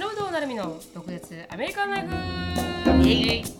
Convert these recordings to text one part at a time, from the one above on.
忍堂なるみの独立アメリカンライフイエイ。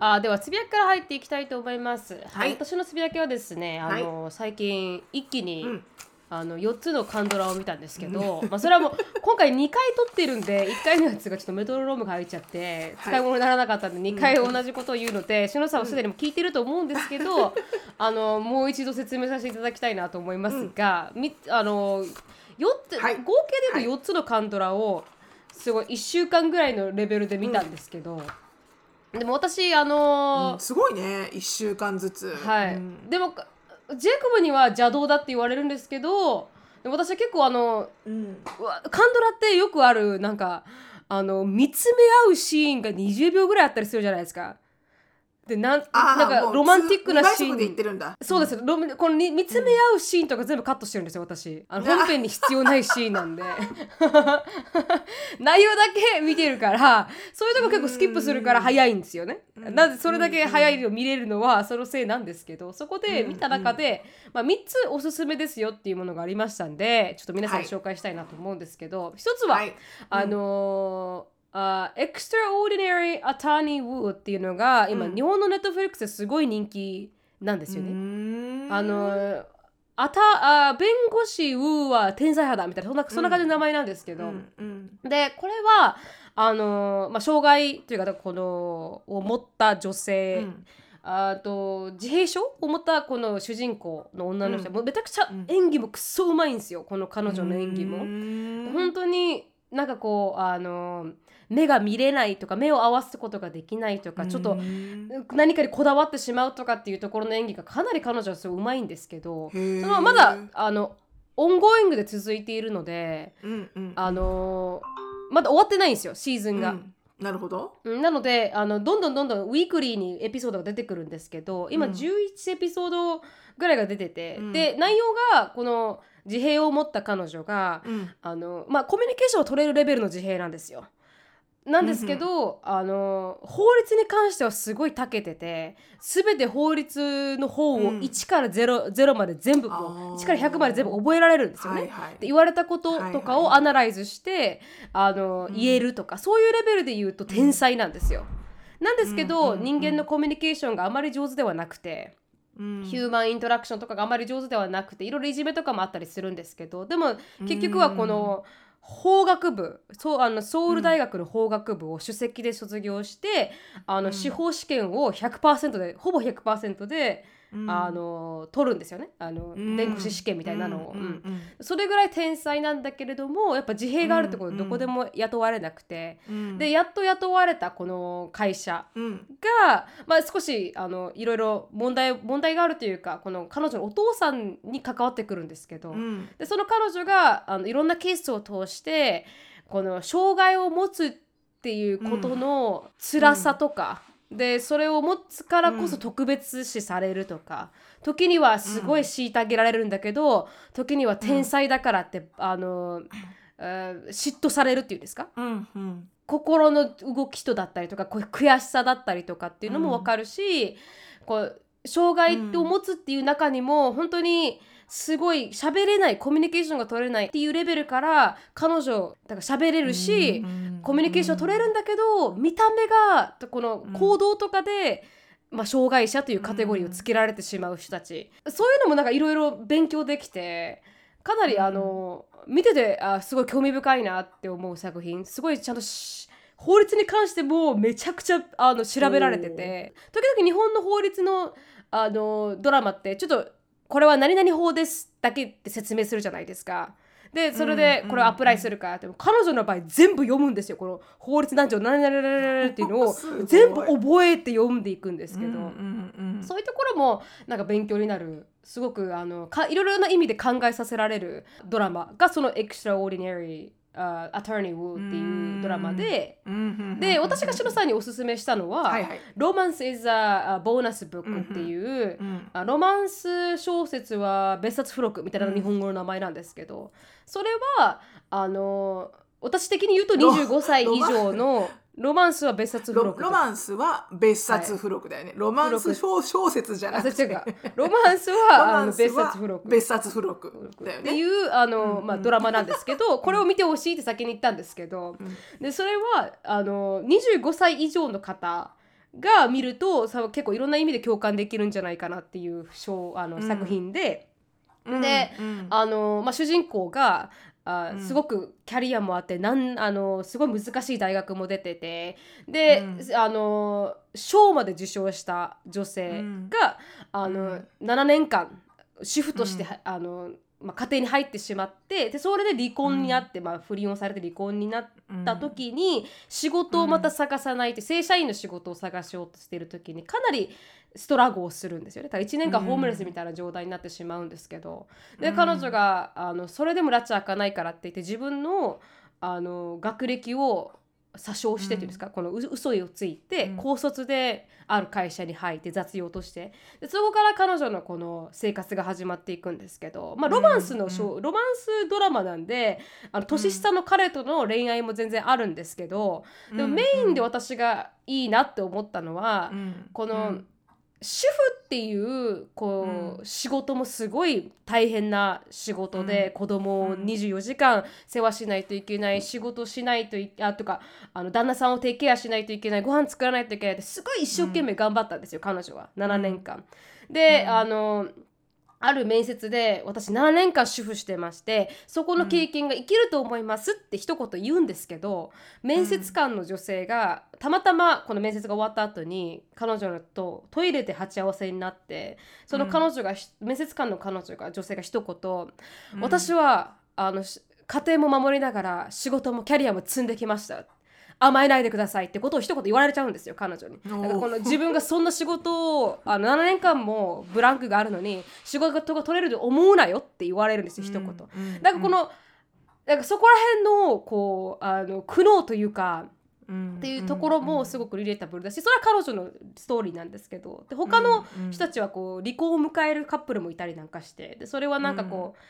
あーではつぶやきから入っていきたいと思います、はい。私のつぶやきはですねあの、最近一気に、うん。あの4つのカンドラを見たんですけど、まあ、それはもう今回2回撮ってるんで1回のやつがちょっとメトロノームが入っちゃってはい。使い物にならなかったんで2回同じことを言うので篠さんはすでにも聞いてると思うんですけど、あのもう一度説明させていただきたいなと思いますが、みあの4つ、はい。合計で言うと4つのカンドラをすごい1週間ぐらいのレベルで見たんですけど、でも私あのすごいね1週間ずつ。はい、うん。でもジェイコブには邪道だって言われるんですけどでも私は結構あのうん。カンドラってよくあるなんかあの見つめ合うシーンが20秒ぐらいあったりするじゃないですか。でなんなんかロマンティックなシー速で言ってンるんだ。そうです。ロマこのに見つめ合うシーンとか全部カットしてるんですよ私。あの本編に必要ないシーンなんで。内容だけ見てるからそういうとこ結構スキップするから早いんですよね。うん。なぜそれだけ早いの見れるのはそのせいなんですけどそこで見た中で、まあ、3つおすすめですよっていうものがありましたんでちょっと皆さんにはい。紹介したいなと思うんですけど、一つは、はい。あのーあ Extraordinary Attorney Wu っていうのが今、うん。日本のネットフリックスですごい人気なんですよね。ねあのあたあ弁護士ウーは天才派だみたいなそんなそんな感じの名前なんですけど、うんうん。でこれはあの、まあ、障害というかこのを持った女性、うん。あと自閉症を持ったこの主人公の女の人、うん。もうめちゃくちゃうん。演技もくそうまいんですよこの彼女の演技も。うん。本当になんかこうあの目が見れないとか目を合わすことができないとかちょっとうん何かにこだわってしまうとかっていうところの演技がかなり彼女はすごいうまいんですけどそのまだあのongoing で続いているのでうんうん。あのまだ終わってないんですよシーズンが。うん。なるほど。うんなのであのどんどんどんどん weekly にエピソードが出てくるんですけど今うん。11エピソードぐらいが出てて、うん。で内容がこの自閉を持った彼女がうん。あのまあコミュニケーションを取れるレベルの自閉なんですよ。なんですけど、あの法律に関してはすごい長けてて全て法律の方をうん。1から 0,、0まで全部もあうー。1から100まで全部覚えられるんですよね。はいはい。で言われたこととかをアナライズして、あのうん。言えるとかそういうレベルで言うと天才なんですよ。なんですけど、うんうんうん人間のコミュニケーションがあまり上手ではなくて、うん。ヒューマンイントラクションとかがあまり上手ではなくていろいろいじめとかもあったりするんですけどでも結局はこの法学部そうあのソウル大学の法学部を首席で卒業して、あのうん。司法試験を100%でほぼ100%で、うんあの取るんですよね。あの、うん。弁護士試験みたいなのを。それぐらい天才なんだけれどもやっぱ自閉があるってことでどこでも雇われなくて、うん。でやっと雇われたこの会社うんが、まあ、少しあのいろいろ問題問題があるというかこの彼女のお父さんに関わってくるんですけど、うん。でその彼女があのいろんなケースを通してこの障害を持つっていうことの辛さとか、でそれを持つからこそ特別視されるとか、時にはすごい虐げられるんだけど、時には天才だからって、あの、えー嫉妬されるっていうんですか？うんうん。心の動きとだったりとか悔しさだったりとかっていうのも分かるし、こう障害を持つっていう中にも本当にすごい喋れないコミュニケーションが取れないっていうレベルから彼女だから喋れるし、コミュニケーション取れるんだけど見た目がこの行動とかで、まあ、障害者というカテゴリーをつけられてしまう人たち、そういうのもなんかいろいろ勉強できてかなりあの、見ててあすごい興味深いなって思う作品。すごいちゃんとし法律に関してもめちゃくちゃあの調べられてて。時々日本の法律のあのドラマってちょっとこれは何々法ですだけって説明するじゃないですか。でそれでこれをアプライするかって、彼女の場合全部読むんですよこの法律何条何々っていうのを全部覚えて読んでいくんですけど、そういうところもなんか勉強になるすごくあのかいろいろな意味で考えさせられるドラマがその「Extraordinary uh, Attorney っていうドラマで、で私がシロさんにおすすめしたのははいはい「Romance is a Bonus Book」っていう、うん。あロマンス小説は別冊付録みたいな日本語の名前なんですけど、それはあの私的に言うとロ25歳以上のロマンスは別冊付ロ録ロマンスは別冊付録だよね。ロマンス小小説じゃなあくて。ロマンスは あの別冊付録。別冊付録だよね。っていうあの、まあ、ドラマなんですけどこれを見てほしいって先に言ったんですけど、でそれはあの25歳以上の方が見るとさ結構いろんな意味で共感できるんじゃないかなっていう小あの作品で、うん。でうん。あのまあ、主人公があうん。すごくキャリアもあってなんあのすごい難しい大学も出てて。で、うん。あの賞まで受賞した女性が、あのうん。7年間主婦として、うん。あのまあ、家庭に入ってしまってでそれで離婚になって、まあ、不倫をされて離婚になった時に、仕事をまた探さないって、正社員の仕事を探しようとしている時にかなりストラゴをするんですよね。だから1年間ホームレスみたいな状態になってしまうんですけど、でうん。彼女があのそれでも拉致開かないからって言って自分のあの学歴を詐称してっていうんですか、このう嘘をついて、うん。高卒である会社に入って雑用として。でそこから彼女のこの生活が始まっていくんですけど、まあ、ロマンスのショー、ロマンスドラマなんであの年下の彼との恋愛も全然あるんですけど、でもメインで私がいいなって思ったのは、うん。この、うん主婦っていうこう、うん。仕事もすごい大変な仕事で、うん。子供をうん。24時間世話しないといけない仕事しないといあとかあの旦那さんをテイケアしないといけないご飯作らないといけないってすごい一生懸命頑張ったんですよ、彼女は。7年間。で、うん。あのある面接で私7年間主婦してましてそこの経験が生きると思いますって一言言うんですけど面接官の女性がたまたまこの面接が終わった後に彼女とトイレで鉢合わせになってその彼女が、面接官の彼女が女性が一言、私はあのし家庭も守りながら仕事もキャリアも積んできました甘えないでくださいってことを一言言われちゃうんですよ彼女に。だからこの自分がそんな仕事をあの7年間もブランクがあるのに仕事が取れると思うなよって言われるんですよ一言。だからこのなんかそこら辺のこうあの苦悩というかっていうところもすごくリレータブルだしそれは彼女のストーリーなんですけど。で他の人たちはこう離婚を迎えるカップルもいたりなんかして。でそれはなんかこう、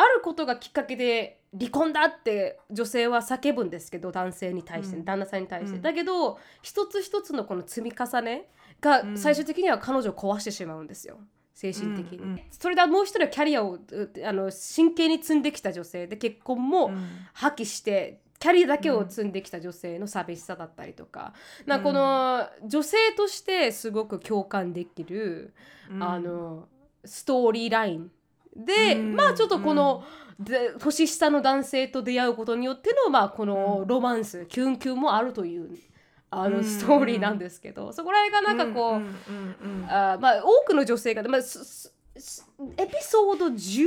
あることがきっかけで離婚だって女性は叫ぶんですけど男性に対して、うん。旦那さんに対して、うん。だけど一つ一つのこの積み重ねがうん。最終的には彼女を壊してしまうんですよ。精神的に、うんうんそれでもう一人はキャリアをうあの真剣に積んできた女性で結婚も破棄してキャリアだけを積んできた女性の寂しさだったりとか,、なんかこの女性としてすごく共感できる、あのストーリーラインで、うんまあちょっとこの、で年下の男性と出会うことによっての、まあ、このロマンス、キュンキュンもあるというあうんのストーリーなんですけど、そこら辺がなんかこう、あまあ、多くの女性が、まあ、エピソード10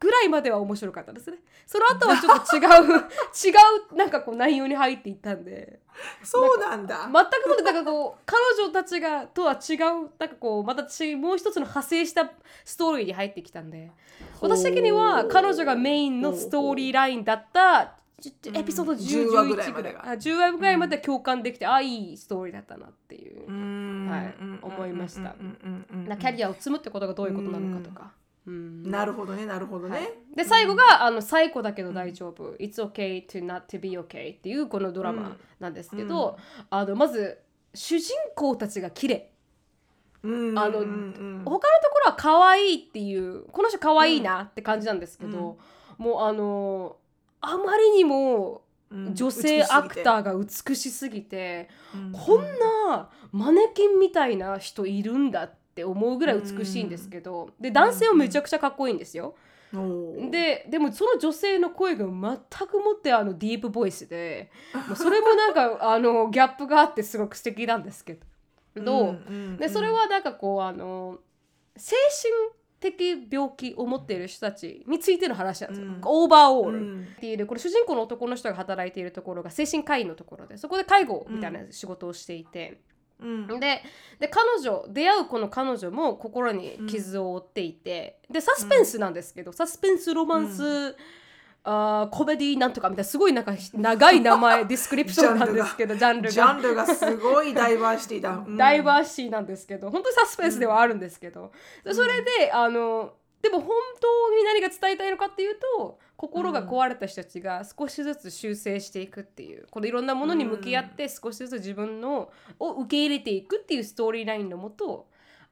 ぐらいまでは面白かったですね。その後はちょっと違う 違うなんかこう内容に入っていったんで。そうなんだ。全くもってなんかこう彼女たちがとは違うなんかこうまたもう一つの派生したストーリーに入ってきたんで。私的には彼女がメインのストーリーラインだったエピソード10、10話ぐらい。11ぐらいまでが。あ10話ぐらいまで共感できて、あいいストーリーだったなっていう。ははい。思いました。なキキャリアを積むってことがどういうことなのかとか。うん。なるほどねなるほどはい。ね、で最後が、あの最高だけど大丈夫、It's okay to not to be okay っていうこのドラマなんですけど、あのまず主人公たちが綺麗。うん。あの他のところは可愛いっていうこの人可愛いなって感じなんですけど、もうあのあまりにもうん女性アクターが美しすぎて、うん。こんなマネキンみたいな人いるんだって思うぐらい美しいんですけど、で男性はめちゃくちゃかっこいいんですよ。ででもその女性の声が全くもってあのディープボイスでそれもなんか あのギャップがあってすごく素敵なんですけど、んん。でそれはなんかこうあの精神的病気を持っている人たちについての話なんですよ、うん。オーバーオール。うん。っていうこれ主人公の男の人が働いているところが精神科医のところでそこで介護みたいな仕事をしていて、うん。でで彼女出会うこの彼女も心に傷を負っていて、でサスペンスなんですけど、サスペンスロマンスあーコメディなんとかみたいなすごいなんか長い名前 description なんですけどジャンルが。ジャンルが。すごいダイバーシティだ。うん。ダイバーシティなんですけど本当にサスペンスではあるんですけど、でそれであのでも本当に何が伝えたいのかっていうと心が壊れた人たちが少しずつ修正していくっていうこのいろんなものに向き合って少しずつ自分のを受け入れていくっていうストーリーラインのもと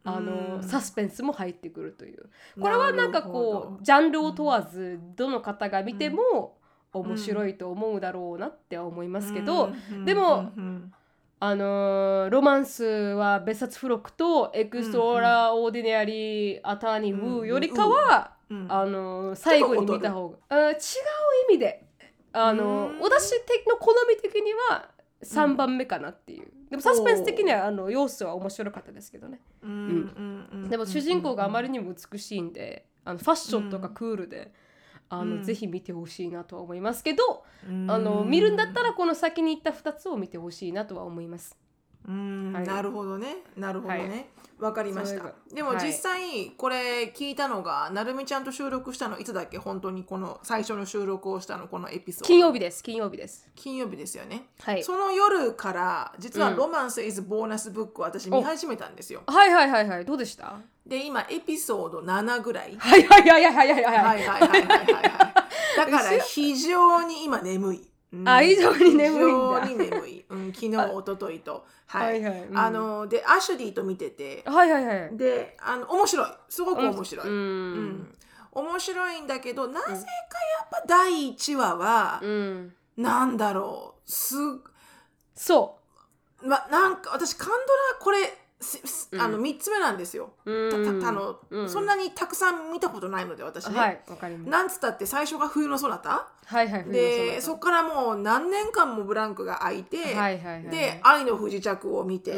あの、うん。サスペンスも入ってくるという。これはなんかこどうジャンルを問わずどの方が見ても面白いと思うだろうなっては思いますけど、うん。でもあのーロマンスは別冊付録と Extraordinary Attorney Woo よりかは、うん。あのー最後に見た方が、あ違う意味で。あの私的の好み的には3番目かなっていう、でもサスペンス的にはあの要素は面白かったですけどね、うんでも主人公があまりにも美しいんであのファッションとかクールで、あのうん。ぜひ見てほしいなとは思いますけど、うん。あの見るんだったらこの先に行った2つを見てほしいなとは思います。うんはい。なるほどね。なるほどはねわ、かりました。でもはい。実際これ聞いたのが、なるみちゃんと収録したのいつだっけ？本当にこの最初の収録をしたのこのエピソード。金曜日です。金曜日です。金曜日ですよね、はい。その夜から実は「うん。ロマンス・イズ・ボーナス・ブック」を私見始めたんですよ。はいはいはいはい。どうでした？で今エピソード7ぐらい。はいはいはいはいはいはい。はい。はいはいはいはいはい。はいだから非常に今眠い、うんあ非常に眠いんだ。非常に眠い、うん、昨日一昨日と。はい、はいはいうん。あのでアシュリーと見てて。はいはいはい。であの面白い。すごく面白い、ううん。ん。面白いんだけどなぜかやっぱ第1話は、うん。なんだろう。すそまなんか私カンドラこれあのうん3つ目なんですよ、う。うん。たたあのうんそんなにたくさん見たことないので私ね、はい。なんつったって最初が冬のそなた？はいはい。でそこからもう何年間もブランクが空いて、はいはいはい。で「愛の不時着」を見て、う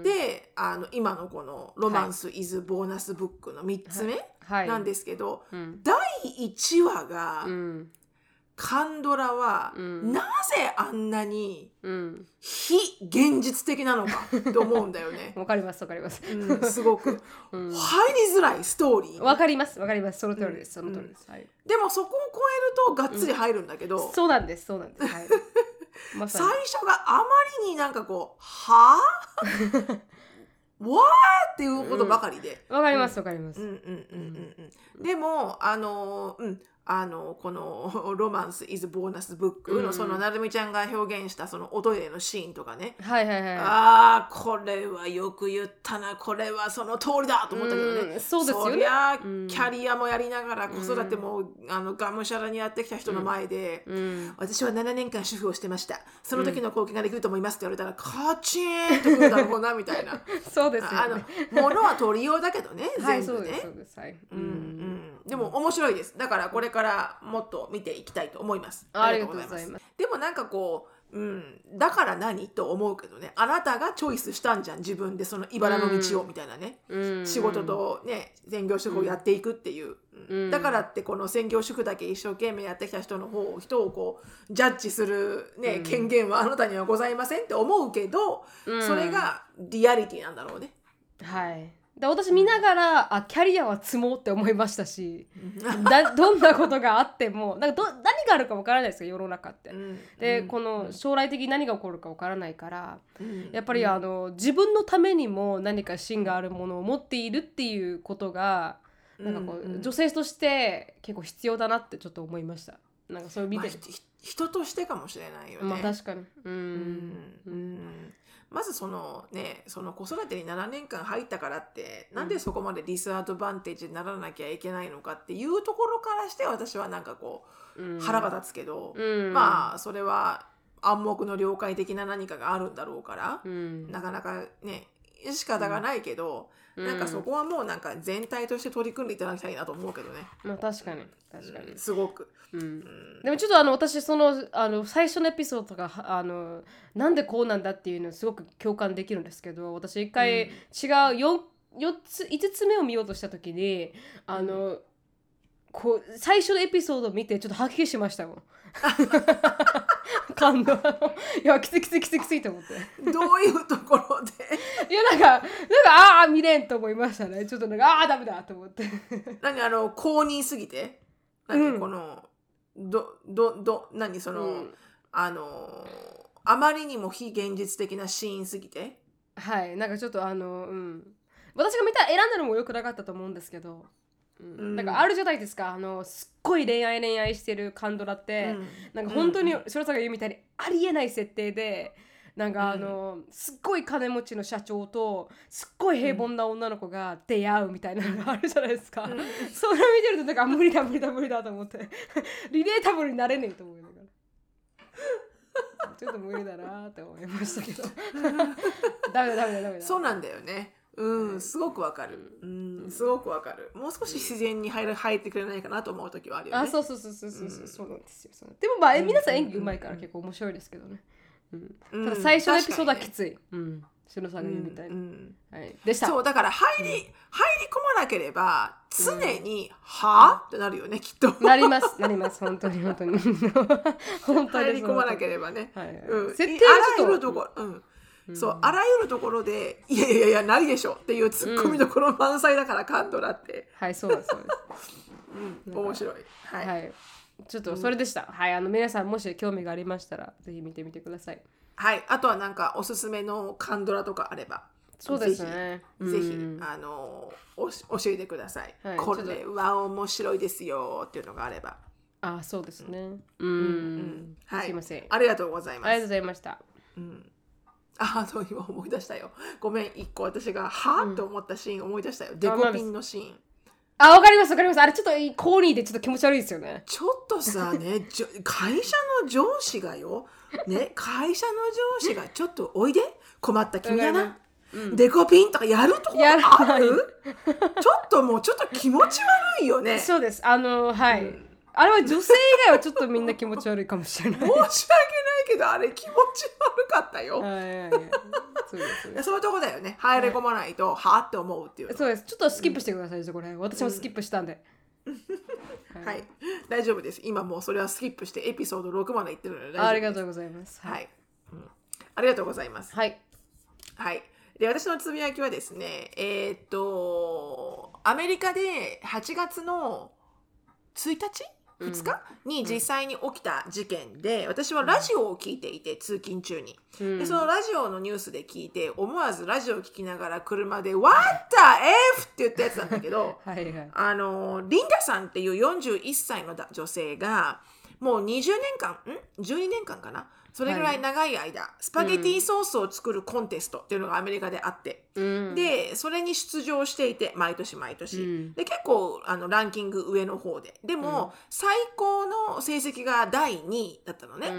ん。であの今のこの「ロマンス・イズ・ボーナス・ブック」の3つ目はい。なんですけど、うん。第1話が、うん。カンドラは、うんなぜあんなにうん。非現実的なのかと思うんだよね。わかりますわかります。うん、すごく うん。入りづらいストーリーわかりますわかりますその通りですその通りです。はい。でもそこを超えるとがっつり入るんだけど、そうなんですそうなんです。はい。まさ最に。初があまりになんかこう「はあ?」わーっていうことばかりで。わかりますわかります。うんうんうんうんうん、でもあのうんあのこの「ロマンス・イズ・ボーナス・ブック」のうんそのなるみちゃんが表現したそのおトイレのシーンとかね、はいはいはい。ああこれはよく言ったなこれはその通りだと思ったけどね、うんそうですよね。そりゃうんキャリアもやりながら子育ても、あのがむしゃらにやってきた人の前で、うん。私は7年間主婦をしてました。その時の貢献ができると思いますって言われたら、カチーンとくるだろうなみたいな。そうですあよね。の物は取りようだけどねはい全部ね、そうですそうです。はい。うんうん、でも面白いです。だからこれからもっと見ていきたいと思います。ありがとうございます。でもなんかこう、うん、だから何と思うけどね。あなたがチョイスしたんじゃん。自分でその茨の道をみたいなね、うん。仕事とね専業主婦をやっていくっていう、うん。うん。だからってこの専業主婦だけ一生懸命やってきた人の方人をこうジャッジする、ねうん。権限はあなたにはございませんって思うけど、うん。それがリアリティなんだろうね。はい。で私見ながらあキャリアは積もうって思いましたしだ どんなことがあってもなんかど何があるかわからないですよ世の中って。でこの将来的に何が起こるかわからないからやっぱりあの自分のためにも何か芯があるものを持っているっていうことがなんかこう女性として結構必要だなってちょっと思いました。なんかそれを見まあ、人としてかもしれないよね。まあ確かに。ううんん。うんまずそのねその子育てに7年間入ったからって、なんでそこまでディスアドバンテージにならなきゃいけないのかっていうところからして私はなんかこううん。腹が立つけど、うん。まあそれは暗黙の了解的な何かがあるんだろうから、うん。なかなかね仕方がないけど、なんかそこはもうなんか全体として取り組んでいただきたいなと思うけどね、まあ確かに。確かに。すごく。うん。でもちょっとあの私そのあの最初のエピソードがはあのなんでこうなんだっていうのすごく共感できるんですけど私一回違う 4, 4つ5つ目を見ようとした時にあの、こう最初のエピソードを見てちょっと吐き気しましたもん。感動。いやきついきついきついきついと思って。どういうところで？いやなんかなんかああ見れんと思いましたね。ちょっとなんかああダメだと思って。何あの公認すぎて？何、うんこのどどど何その、うん。あのあまりにも非現実的なシーンすぎて？はい。なんかちょっとあのうん。私が見た選んだのも良くなかったと思うんですけど、うん。うんなんかあるじゃないですか。あのすっごい恋愛恋愛してるカンドラって、なんか本当にうん白さん。が言うみたいにありえない設定でなんかあの、すっごい金持ちの社長とすっごい平凡な女の子が出会うみたいなのがあるじゃないですか、うん。それを見てるとなんか無理だ無理だ無理だと思って。リレータブルになれねえと思いながらちょっと無理だなって思いましたけど。ダメだダメだダメだ。そうなんだよねうんすごくわかる。うんすごくわかる。もう少し自然に入る入ってくれないかなと思う時はあるよね。あそうそうそうそうそうそう、うん。そうなんですよ。そうでもまあ、うん皆さん演技うまいから結構面白いですけどね、うん。うん。ただ最初のエピソードはきつい、うん。篠さんが言うみたいに、うんはい、でした。そうだから入り、入り込まなければ常に「はあ?」ってなるよねきっと。なります。なります。本当に本当に。本当に。入り込まなけれればね、ば、はい。うん、設定あらがちょっるところ、うん。そうあらゆるところで「いやいやいやないでしょ」っていうツッコミどころ満載だからカンドラって、はいそうですそうでうん、面白い。すはい、はい。ちょっとそれでした、はいあの皆さんもし興味がありましたらぜひ見てみてください。はい、あとはなんかおすすめのカンドラとかあればそうですね。ぜひ、ぜひうんあのおし教えてください、はいこれは面白いですよっていうのがあれば、あそうですね。うん、うん。はい、すいません。ありがとうございます。ありがとうございました。うんあそう今思い出したよ。ごめん一個私がは？あ、と思ったシーン思い出したよ。デコピンのシーン。あわかりますわかります。あれちょっとコーニーでちょっと気持ち悪いですよね。ちょっとさね 会社の上司がよ、ね、会社の上司が ちょっとおいで。困った君だな、デコピンとかやるとこやらない。あ るちょっともうちょっと気持ち悪いよね。そうです。あのはい、うんあれは女性以外はちょっとみんな気持ち悪いかもしれない。訳ないけどあれ気持ち悪かったよ、はいはいはい。そういうとこだよね。入り込まないと、はあって思うっていうのそうです。ちょっとスキップしてください、そこら辺。私もスキップしたんで、はい、大丈夫です。今もうそれはスキップしてエピソード6までいってるので大丈夫です。ありがとうございます。はい、うん。ありがとうございます。はい。はい。で、私のつぶやきはですね、えーっと、アメリカで8月の1日？?2 日、に実際に起きた事件で、私はラジオを聞いていて、通勤中に。うんで、そのラジオのニュースで聞いて、思わずラジオを聞きながら車で、What the F! って言ったやつなんだけど、はいはいあのリンダさんっていう41歳のだ女性がもう20年間ん？12年間かな？それぐらい長い間、スパゲティソースを作るコンテストっていうのがアメリカであって、うん。でそれに出場していて毎年毎年、うん。で結構あのランキング上の方で。でも、最高の成績が第2位だったのね、う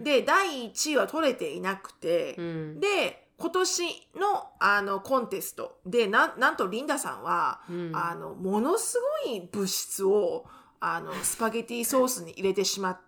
ん。で第1位は取れていなくて、うん。で今年のあのコンテストでなんなんとリンダさんは、うん。あのものすごい物質をあのスパゲティソースに入れてしまって、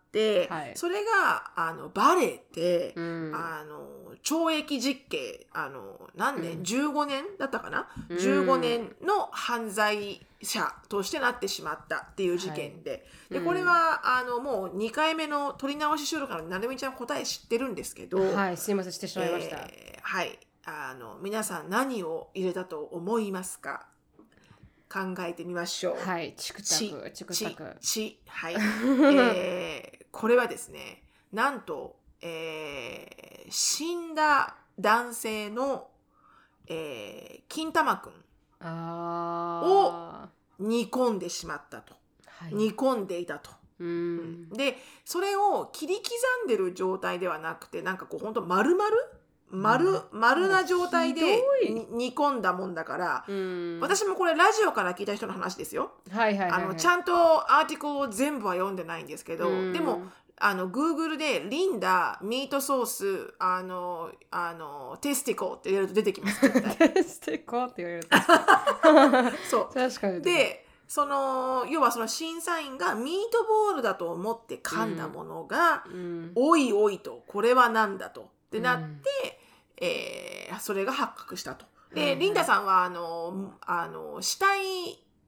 はい。それがあのバレて、うん。あの懲役実刑あの何年、うん。15年だったかな、うん。15年の犯罪者としてなってしまったっていう事件で,、でうん。これはあのもう2回目の取り直し収録なのでなるみちゃん答え知ってるんですけど、はい。すいません。してしまいました、えーはい。あの皆さん何を入れたと思いますか？考えてみましょう。はい。チクタちクチクちタク。ちはい、えーこれはですねなんと、えー死んだ男性の、えー金玉くんあ煮込んでしまったと。ーはい。煮込んでいたと。うん。でそれを切り刻んでる状態ではなくてなんかこうほんと丸々丸丸な状態で煮込んだもんだから、うん。私もこれラジオから聞いた人の話ですよ。はいはいはい、はい、あのちゃんとアーティクルを全部は読んでないんですけど、うん。でもあの Google でリンダミートソースあのあのテスティコって入れると出てきます絶対。してこうって言われると。そう。確かに。でその要はその審査員がミートボールだと思って噛んだものが、うん。おいおいとこれは何だとってなって、えーそれが発覚したと。で、はいはいリンダさんはあのあの死体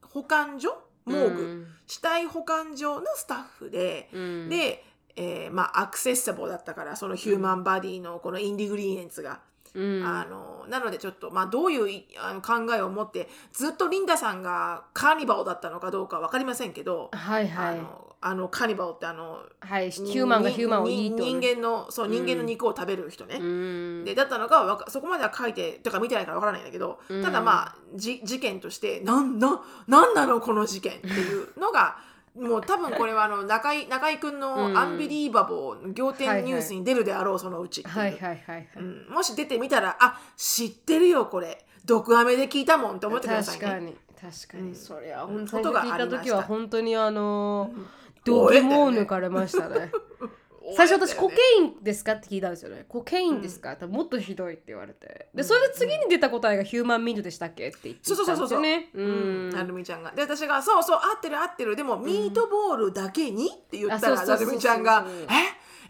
保管所？モーグ、死体保管所のスタッフで、うん、で、えーまあアクセッサブルだったからそのヒューマンバディのこのインディグリーエンツが、うん、あのなのでちょっとまあどういういあの考えを持ってずっとリンダさんがカーニバルだったのかどうか分かりませんけど、はいはい。あのあのカニバルってあのはいヒューマンがヒューマンをいいと。人間のそう人間の肉を食べる人ね、うん。でだったのがわかそこまでは書いてとか見てないからわからないんだけど、うん。ただまあじ事件としてなんななんなのこの事件っていうのが もう多分これはあの中井中井くんうん。の「アンビリーバボー」仰天ニュースに出るであろうそのうちもし出てみたらあ知ってるよこれ。毒アメで聞いたもんって思ってくださいね。確かに。確かに、うん。それは本当に聞いたた時は本当にあのうん度肝を抜かれましたね。最初私コケインですかって聞いたんですよね。コケインですか、ってもっとひどいって言われて。でそれで次に出た答えがヒューマンミートでしたっけって言ってそうそうそうそうたんですよねう。うん。ん。なるみちゃんが。で私が「そうそう合ってる合ってる。でもミートボールだけに?」って言ったらなるみちゃんが「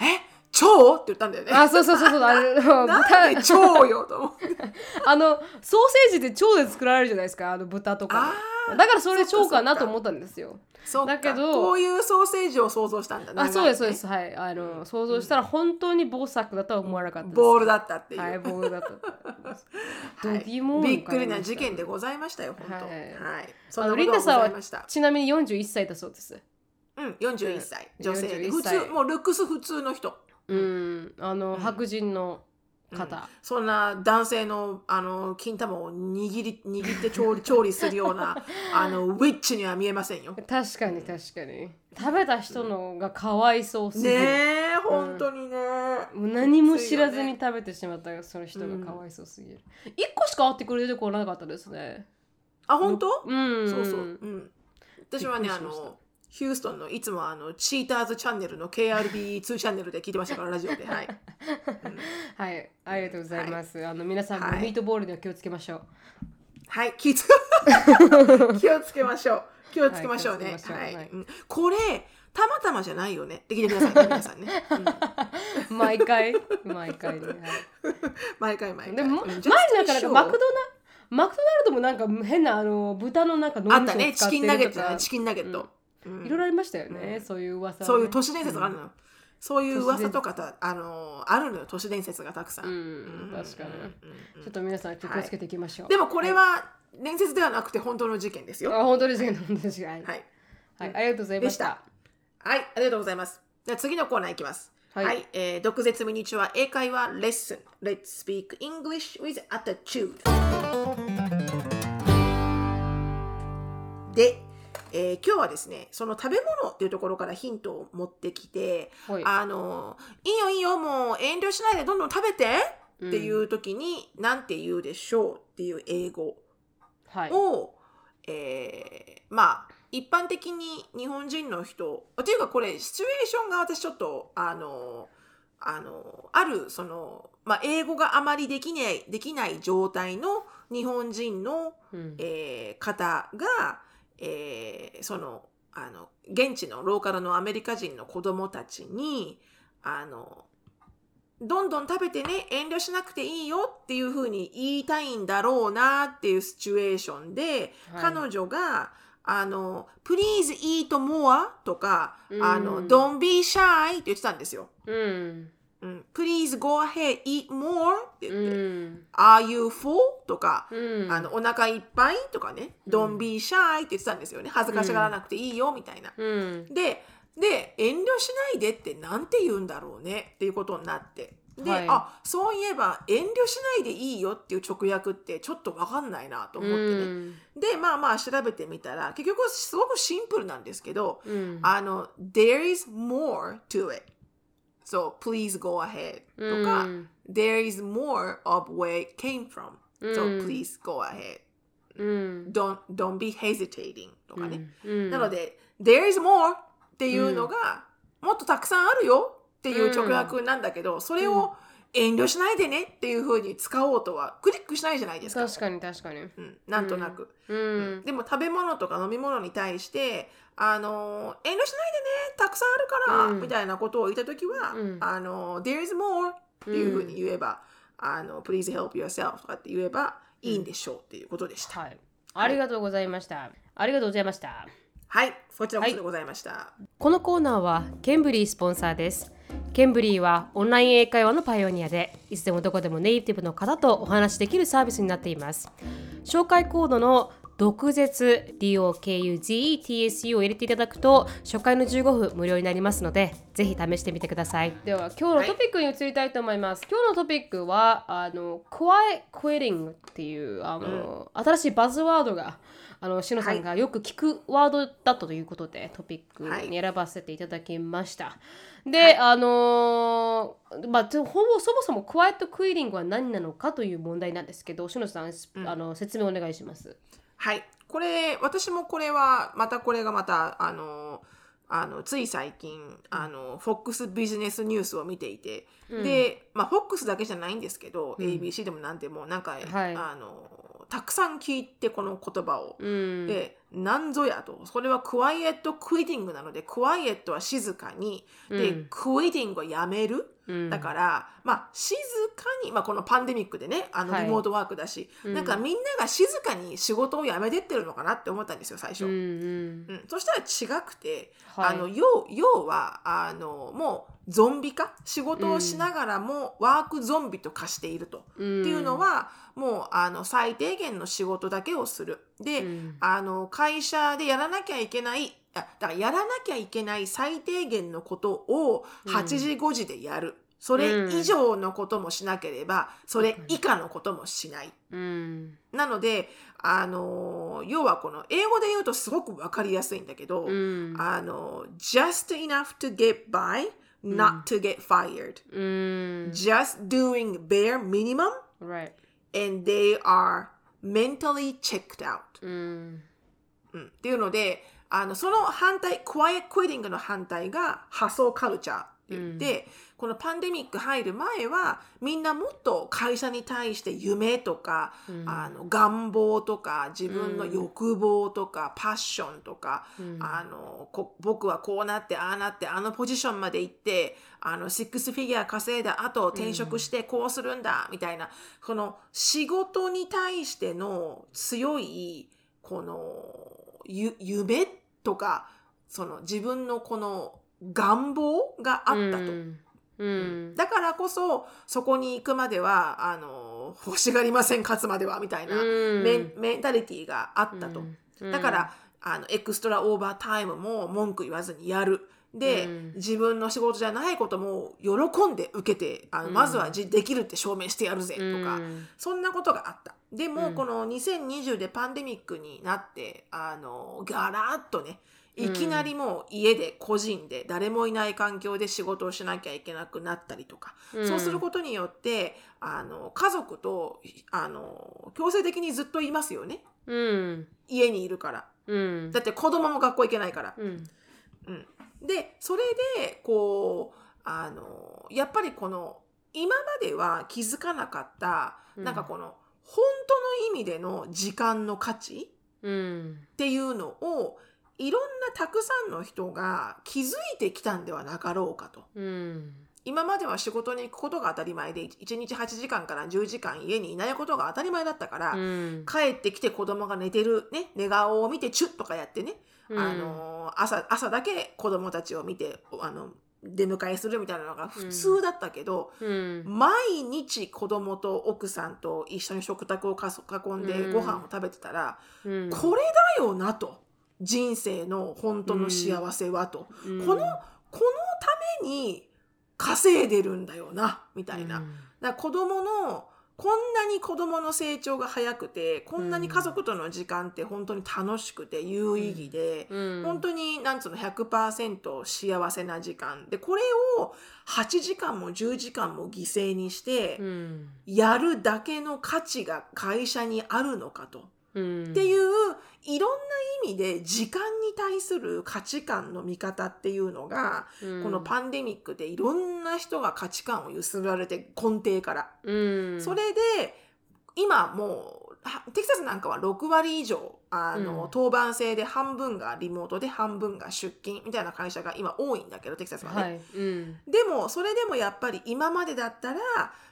え？え？超?」って言ったんだよね。あそうそうそうそう。あ のなんで豚超よと思って。あのソーセージって腸で作られるじゃないですかあの豚とか。あだからそれそっか腸かなと思ったんですよそうか。だけどこういうソーセージを想像したんだあそうですそうです。はい。あの想像したら本当に棒作だとは思わなかったです。ボールだったっていう。はいボールだった はい。びっくりな事件でございましたよ、本当。ははい。い。そんなことさんはざいました。ちなみに41歳だそうです。うん、41歳、女性で。41普歳。通、もうルックス普通の人。うん。あの、うん。白人の方、うん。そんな男性のあの金玉を握り握って調理 調理するようなあのウィッチには見えませんよ。確かに確かに。食べた人のがかわいそうすぎる、ねえ、本当にね。もう何も知らずに食べてしまったその人がかわいそうすぎる、一1個しか会ってくれてこなかったですね。あ、本当？うん。そうそう。うん。私はね、あのヒューストンのいつもあのチーターズチャンネルの KRB2 チャンネルで聞いてましたからラジオで。はい。はい。ありがとうございます、あの皆さんもはいミートボールには気をつけましょう。はい、気をつ 気をつけましょう。気をつけましょうね。はいはい。はい。うん。これたまたまじゃないよね。で聞いてくださいね、皆さんね。う ん毎回。毎回ね、はい。毎回毎回。でも、うん。前んか show マクドナマクドナルドもなんか変なあの豚のなんか脳あったね、みそを使ってチキンナゲッるとかトだね、チキンナゲット。うん。いろいろありましたよね、うん。そういう噂はね、そういう都市伝説があるの。よ。そういう噂とかたあのあるのよ、都市伝説がたくさん。ううん。ん確かに、ちょっと皆さん気をつけていきましょう、でもこれは伝説ではなくて本当の事件ですよ。あ本当ですね本当ですねはい、はい。はい、ありがとうございました。でした。はい、ありがとうございます。じゃあ次のコーナーいきます。ははいい、えー、毒舌ミニチュア英会話レッスン。Let's speak English with attitude. で、えー今日はですね、その食べ物っていうところからヒントを持ってきて、はい。あの、いいよいいよ、もう遠慮しないでどんどん食べてっていう時に、なんて言うでしょうっていう英語はい。を、えーまあ一般的に日本人の人っていうかこれシチュエーションが私ちょっとあのあのあるその、まあ、英語があまりできないできない状態の日本人の、うん。えー方が、えーそのあの現地のローカルのアメリカ人の子供たちにあのどんどん食べてね遠慮しなくていいよっていうふうに言いたいんだろうなっていうシチュエーションで、はい。彼女があの「Please eat more」とか「うん。あの Don't be shy」って言ってたんですよ。うんうん、Please go ahead eat more ってう言って、ん。Are you full? とか、うん。あのお腹いっぱい？とかね、Don't be shy って言ってたんですよね。恥ずかしがらなくていいよみたいな。うん。で、で、遠慮しないでってなんて言うんだろうね。っていうことになって。で、はい。あそういえば遠慮しないでいいよっていう直訳ってちょっとわかんないなと思ってね。うん。で、まあまあ調べてみたら、結局すごくシンプルなんですけど、うん。あの、there is more to it. So, please go ahead. とか、うん there is more of where it came from. う So, ん please go ahead. うん、 Don't, don't be hesitating. とかね。うん、なので、there is more っていうのが、もっとたくさんあるよっていう直訳なんだけど、それを 遠慮しないでねっていうふうに使おうとはクリックしないじゃないですか。確かに確かに。うん、なんとなく。うん、でも食べ物とか飲み物に対して、あの遠慮しないでねたくさんあるから、うん。みたいなことを言った時は、うん。あの There is more っていうふうに言えば、あの Please help yourself とかって言えばいいんでしょうっていうことでした。はい。ありがとうございました。ありがとうございました。はい、こちらこそでございました。このコーナーはケンブリースポンサーです。ケンブリーはオンライン英会話のパイオニアで、いつでもどこでもネイティブの方とお話しできるサービスになっています。紹介コードの毒舌 DOKUZETSU を入れていただくと初回の15分無料になりますのでぜひ試してみてください。では今日のトピックに移りたいと思います、今日のトピックはあの Quiet Quitting っていうあの、新しいバズワードがあのしのさんがよく聞くワードだったということで、トピックに選ばせていただきました。で、あのーまあ、ほぼそもそもクワイエットクイリングは何なのかという問題なんですけど、しのさん、あの説明お願いします。はい。これ、私もこれは、またこれがまた、あの、あのつい最近、あの、FOX ビジネスニュースを見ていて、で、まあ、FOX だけじゃないんですけど、ABC でもなんでも、なんか、はい。あの、たくさん聞いて、この言葉を。うん、で、なんぞやと。それはクワイエットクイティングなので、クワイエットは静かに、で、うん。クイティングはやめる。うん。だから、まあ、静かに、まあ、このパンデミックでね、あのはい。リモートワークだし、なんかみんなが静かに仕事を辞めてってるのかなって思ったんですよ、最初。うんうん。うん。そしたら違くて、はい。あの要要はあのもうゾンビ化？仕事をしながらもワークゾンビと化していると、うん。っていうのはもうあの最低限の仕事だけをする。で、うん。あの会社でやらなきゃいけないあだからやらなきゃいけない最低限のことを8時5時でやる、それ以上のこともしなければそれ以下のこともしない。うん。なので、あの要はこの英語で言うとすごくわかりやすいんだけど、うん。あの just enough to get by, not to get fired. うん just doing bare minimum right and they are mentally checked out. うんうん、っていうので、あのその反対、quiet quitting の反対が発想カルチャーって言って、このパンデミック入る前はみんなもっと会社に対して夢とか、あの願望とか自分の欲望とか、パッションとか、あのこ僕はこうなってああなってあのポジションまで行ってあのシックスフィギュア稼いだ後転職してこうするんだ、みたいなこの仕事に対しての強いこのゆ夢とかその自分のこの願望があったと。うんうん。だからこそそこに行くまではあの欲しがりません勝つまではみたいな、うん。メンタリティーがあったと、うん。だからあの extra overtime も文句言わずにやる。で、うん。自分の仕事じゃないことも喜んで受けてあの、まずはじできるって証明してやるぜとか、うん。そんなことがあった。でも、うん。この2020でパンデミックになってあのガラッとねいきなりもう家で個人で誰もいない環境で仕事をしなきゃいけなくなったりとか、うん。そうすることによってあの家族とあの強制的にずっといますよね。うん。家にいるから。うん。だって子供も学校行けないから。うん。うん、でそれでこうあのやっぱりこの今までは気づかなかった、うん。なんかこの本当の意味での時間の価値うん。っていうのをいろんなたくさんの人が気づいてきたんではなかろうかと。うん。今までは仕事に行くことが当たり前で1日8時間から10時間家にいないことが当たり前だったから、うん。帰ってきて子供が寝てるね寝顔を見てチュッとかやってね、うん。あの朝朝だけ子供たちを見てあの出迎えするみたいなのが普通だったけど、うん。毎日子供と奥さんと一緒に食卓を囲んでうん。ご飯を食べてたら、うん。これだよなと人生の本当の幸せはと、うん。このこのために稼いでるんだよなみたいな。うん。だ子供のこんなに子供の成長が早くてこんなに家族との時間って本当に楽しくて有意義で、うん。本当になんつうの100%幸せな時間。でこれを8時間も10時間も犠牲にしてうん。やるだけの価値が会社にあるのかと。うん。っていういろんな意味で時間に対する価値観の見方っていうのが、うん。このパンデミックでいろんな人が価値観を揺すられて根底から。うん。それで今もテキサスなんかは6割以上あの、うん。当番制で半分がリモートで半分が出勤みたいな会社が今多いんだけどテキサスはね。はい。うん。でもそれでもやっぱり今までだったら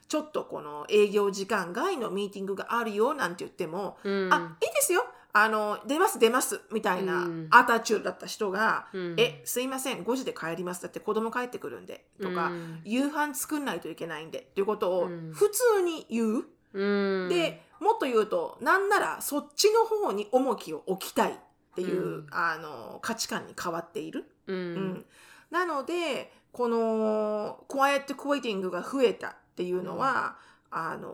ちょっとこの営業時間外のミーティングがあるよなんて言っても、うん。あいいですよ。あの出ます出ますみたいなうん。アタチュードだった人が、うん。えすいません5時で帰りますだって子供帰ってくるんでとか、うん。夕飯作んないといけないんでっていうことをうん。普通に言う。ううん、でもっと言うとなんならそっちの方に重きを置きたいっていう、うん。あの価値観に変わっている。ううん。ん、なのでこのクワイエットクワイティングが増えたっていうのは、あの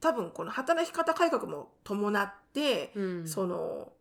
多分この働き方改革も伴って、うん。その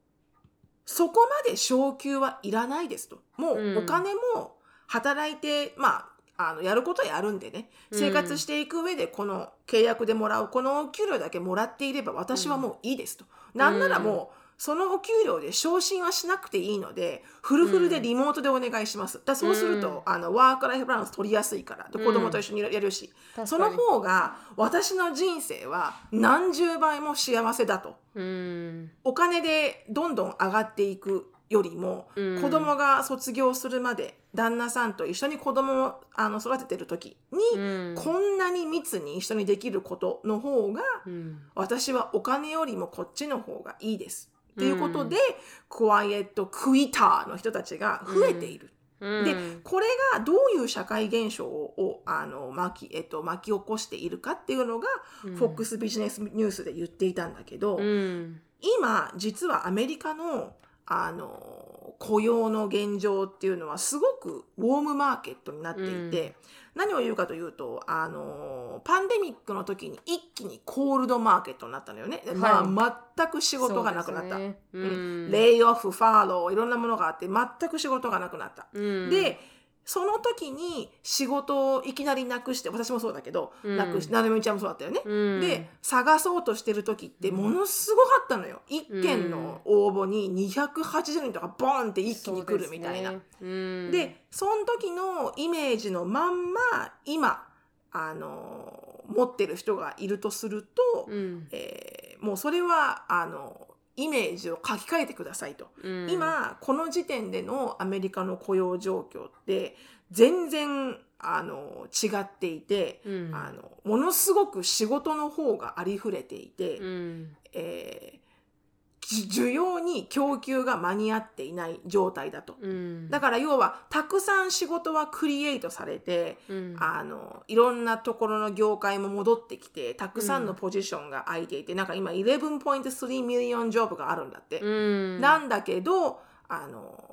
そこまで昇給はいらないですと。もうん。うお金も働いて、まああのやることはやるんでね。生活していく上でこの契約でもらうこのお給料だけもらっていれば私はもういいですと、なんならもうそのお給料で昇進はしなくていいのでフルフルでリモートでお願いします、だそうすると、あのワークライフバランス取りやすいからで子供と一緒にやるし、その方が私の人生は何十倍も幸せだと。うん。お金でどんどん上がっていくよりも、うん。子供が卒業するまで旦那さんと一緒に子供をあの育ててる時に、うん。こんなに密に一緒にできることの方がうん。私はお金よりもこっちの方がいいです。っていうことで、クワイエットクイターの人たちが増えている。うん。でこれがどういう社会現象をあの巻き,、えっと、巻き起こしているかっていうのが、うん。FOX ビジネスニュースで言っていたんだけど、うん。今実はアメリカのあの雇用の現状っていうのはすごくウォームマーケットになっていて、何を言うかというとあのパンデミックの時に一気にコールドマーケットになったのよね、まあ、全く仕事がなくなった、ね。うん。レイオフファーローいろんなものがあって全く仕事がなくなった。うん。でその時に仕事をいきなりなくして私もそうだけど、うん。なくしなるみちゃんもそうだったよね。うん。で探そうとしてる時ってものすごかったのよ。一件の応募に280人とかボンって一気に来るみたいな。で,、ね。その時のイメージのまんま今あの持ってる人がいるとすると、えーもうそれはあのイメージを書き換えてくださいと。うん。今この時点でのアメリカの雇用状況って全然あの違っていて、うん。あのものすごく仕事の方がありふれていて、うん。えーじ需要に供給が間に合っていない状態だと。うん。だから要はたくさん仕事はクリエイトされて、うん。あのいろんなところの業界も戻ってきてたくさんのポジションが空いていて、なんか今11.3ミリオンジョブがあるんだって。うん。なんだけどあの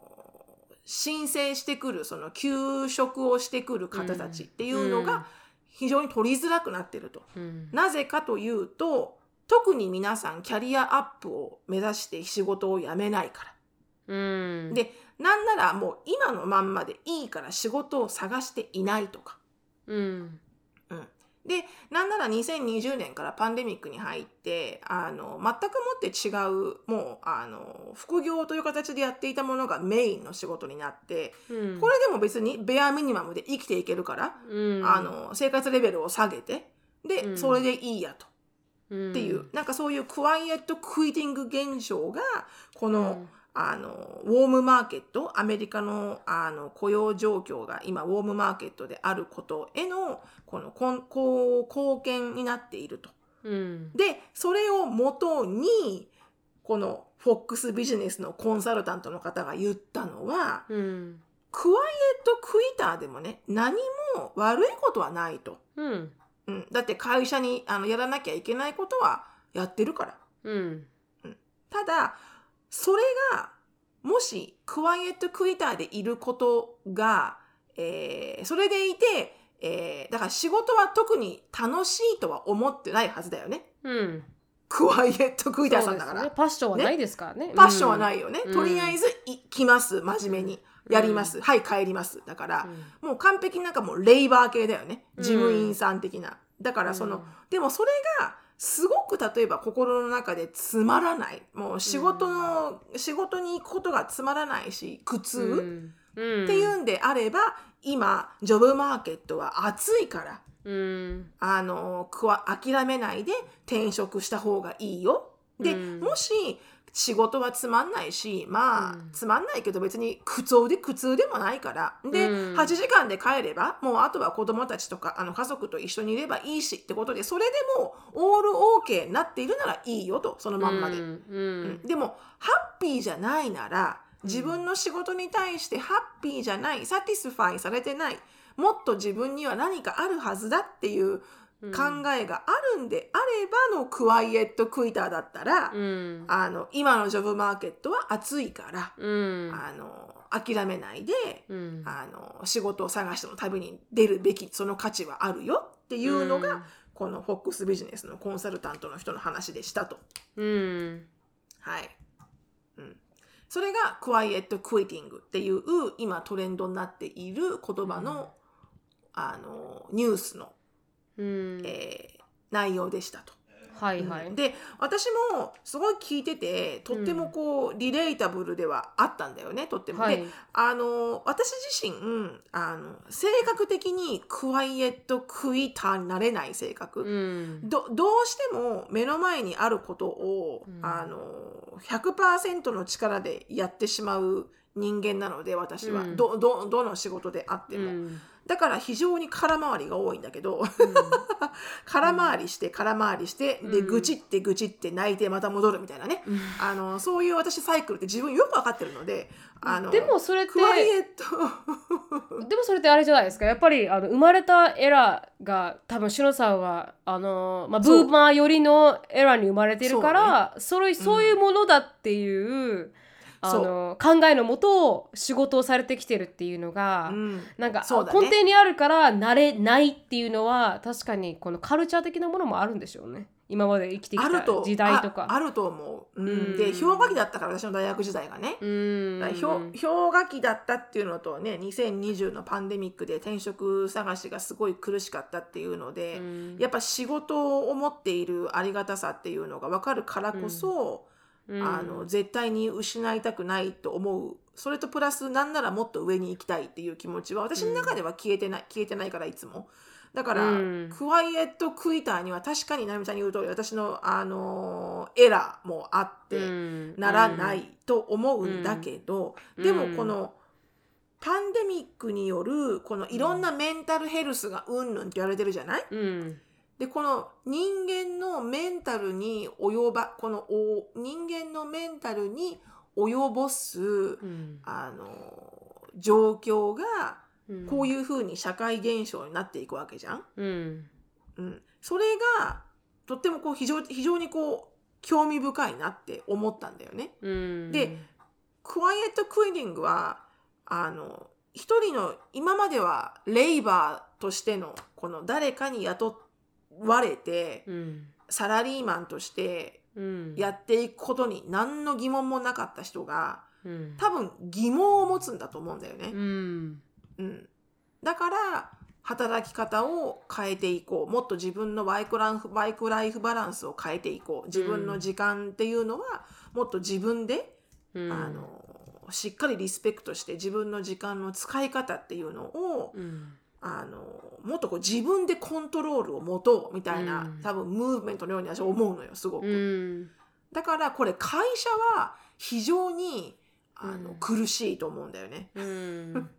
申請してくるその休職をしてくる方たちっていうのうん。が非常に取りづらくなってると。うん。なぜかというと特に皆さんキャリアアップを目指して仕事を辞めないから。うん。でなんならもう今のまんまでいいから仕事を探していないとか。うん。でなんなら2020年からパンデミックに入ってあの全くもって違うもうあの副業という形でやっていたものがメインの仕事になってうん。これでも別にベアミニマムで生きていけるから、うん。あの生活レベルを下げてで、うん。それでいいやとっっていう、なんかそういうクワイエットクイティング現象がこの、あのウォームマーケットアメリカのあの雇用状況が今ウォームマーケットであることへのこのこんこう貢献になっていると。うん。でそれをもとにこの FOX ビジネスのコンサルタントの方が言ったのはうん。クワイエットクイターでもね何も悪いことはないと。うんうん、だって会社にあのやらなきゃいけないことはやってるから。うん。ただそれがもしクワイエットクイターでいることが、えーそれでいて、えーだから仕事は特に楽しいとは思ってないはずだよね。うん。クワイエットクイターさんだから、ね。パッションはないですからね。パッションはないいよね、うん。とりあえずい来ます。真面目にやります、はい帰ります。だから、もう完璧なんかもうレイバー系だよね。うん。事務員さん的な、だからその、でもそれがすごく例えば心の中でつまらない。もう仕事の、仕事に行くことがつまらないし苦痛、うん。うん。っていうんであれば今ジョブマーケットは暑いからうん。あのくわ諦めないで転職した方がいいよ。で、うん。もし仕事はつまんないしまあ、うん。つまんないけど別に苦痛で苦痛でもないから。で、うん。8時間で帰ればもうあとは子供たちとかあの家族と一緒にいればいいしってことでそれでも all OK になっているならいいよとそのまんまで。うん。うん。でもハッピーじゃないなら自分の仕事に対してハッピーじゃない satisfy されてないもっと自分には何かあるはずだっていう考えがあるんであればのクワイエットクイターだったら、うん。あの今のジョブマーケットは熱いから、うん。あの諦めないで、うん。あの仕事を探しての旅に出るべきその価値はあるよっていうのが、このフォックスビジネスのコンサルタントの人の話でしたと。うん。はい。うん。それがクワイエットクイティングっていう今トレンドになっている言葉の、あのニュースの、うん。えー内容でしたと。はいはい。で私もすごい聞いててとってもこう、リレータブルではあったんだよねとっても。はい。であの私自身あの性格的にクワイエットクイターになれない性格。うん。どどうしても目の前にあることを、うん。あの100%の力でやってしまう人間なので私は、うん。どどどの仕事であっても、うんだから非常に空回りが多いんだけど空回りして空回りして、でうん。愚痴って愚痴って泣いてまた戻るみたいなね、うん。あのそういう私サイクルって自分よく分かってるのであのでもそれってクワイエット。でもそれってあれじゃないですか。やっぱりあの生まれたエラーが多分シノさんはあの、まあ、ブそう。ーマー寄りのエラーに生まれてるからそ,、れそういうものだっていう、あの考えのもと仕事をされてきてるっていうのが、うん。なんか、ね。根底にあるから慣れないっていうのは確かにこのカルチャー的なものもあるんでしょうね。今まで生きてきた時代とか。ああると思う、うん。うん。で氷河期だったから私の大学時代がね、うん。氷河期だったっていうのとね2020のパンデミックで転職探しがすごい苦しかったっていうので、うん。やっぱ仕事を持っているありがたさっていうのが分かるからこそ、うん。あの絶対に失いたくないと思う。それとプラスなんならもっと上に行きたいっていう気持ちは私の中では消えてない、消えてないからいつも。だから、うん。クワイエットクイターには確かになみちゃんに言う通り私の、あのーエラーもあって、うん。ならないと思うんだけど、うん。でもこのパンデミックによるこのいろんなメンタルヘルスがうんぬんって言われてるじゃない？うんでこの人間のメンタルに及ばこのお人間のメンタルに及ぼすうん。あの状況がうん。こういうふうに社会現象になっていくわけじゃん。うん。うん、それがとってもこう非常非常にこう興味深いなって思ったんだよね。うん。でクワイエットクイーニングはあの一人の今まではレイバーとしてのこの誰かに雇われてうん。サラリーマンとしてうん。やっていくことに何の疑問もなかった人がうん。多分疑問を持つんだと思うんだよね。うん。うん、だから働き方を変えていこう。もっと自分のワイクランフワイクライフバランスを変えていこう。自分の時間っていうのはもっと自分で、うん。あのしっかりリスペクトして自分の時間の使い方っていうのを、うんあのもっとこう自分でコントロールを持とうみたいな、うん。多分ムーブメントのように私は思うのよすごく。うん。だからこれ会社は非常にあの、うん。苦しいと思うんだよね。うん。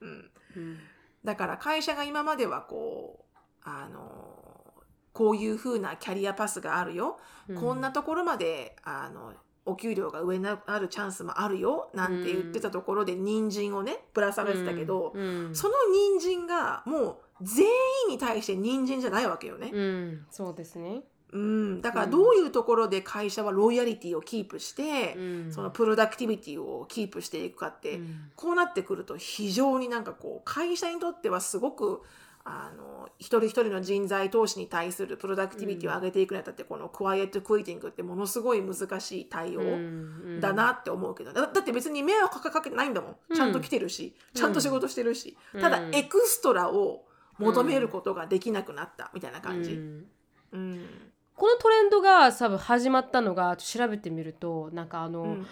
だから会社が今まではこうあのこういう風なキャリアパスがあるよ、こんなところまであのお給料が上になるチャンスもあるよなんて言ってたところで人参をねぶら下げてたけど、うんその人参がもう全員に対して人参じゃないわけよね。うんそうですね。うん、だからどういうところで会社はロイヤリティをキープして、うん。そのプロダクティビティをキープしていくかって、うん。こうなってくると非常になんかこう会社にとってはすごくあの一人一人の人材投資に対するプロダクティビティを上げていくにあたって、このクワイエットクイーティングってものすごい難しい対応うんだなって思うけど、だだって別に迷惑かけてないんだもん。うん。ちゃんと来てるし、ちゃんと仕事してるし、うん。ただエクストラを求めることができなくなったみたいな感じ。うん。うん。このトレンドが多分始まったのが調べてみるとなんかあの、うん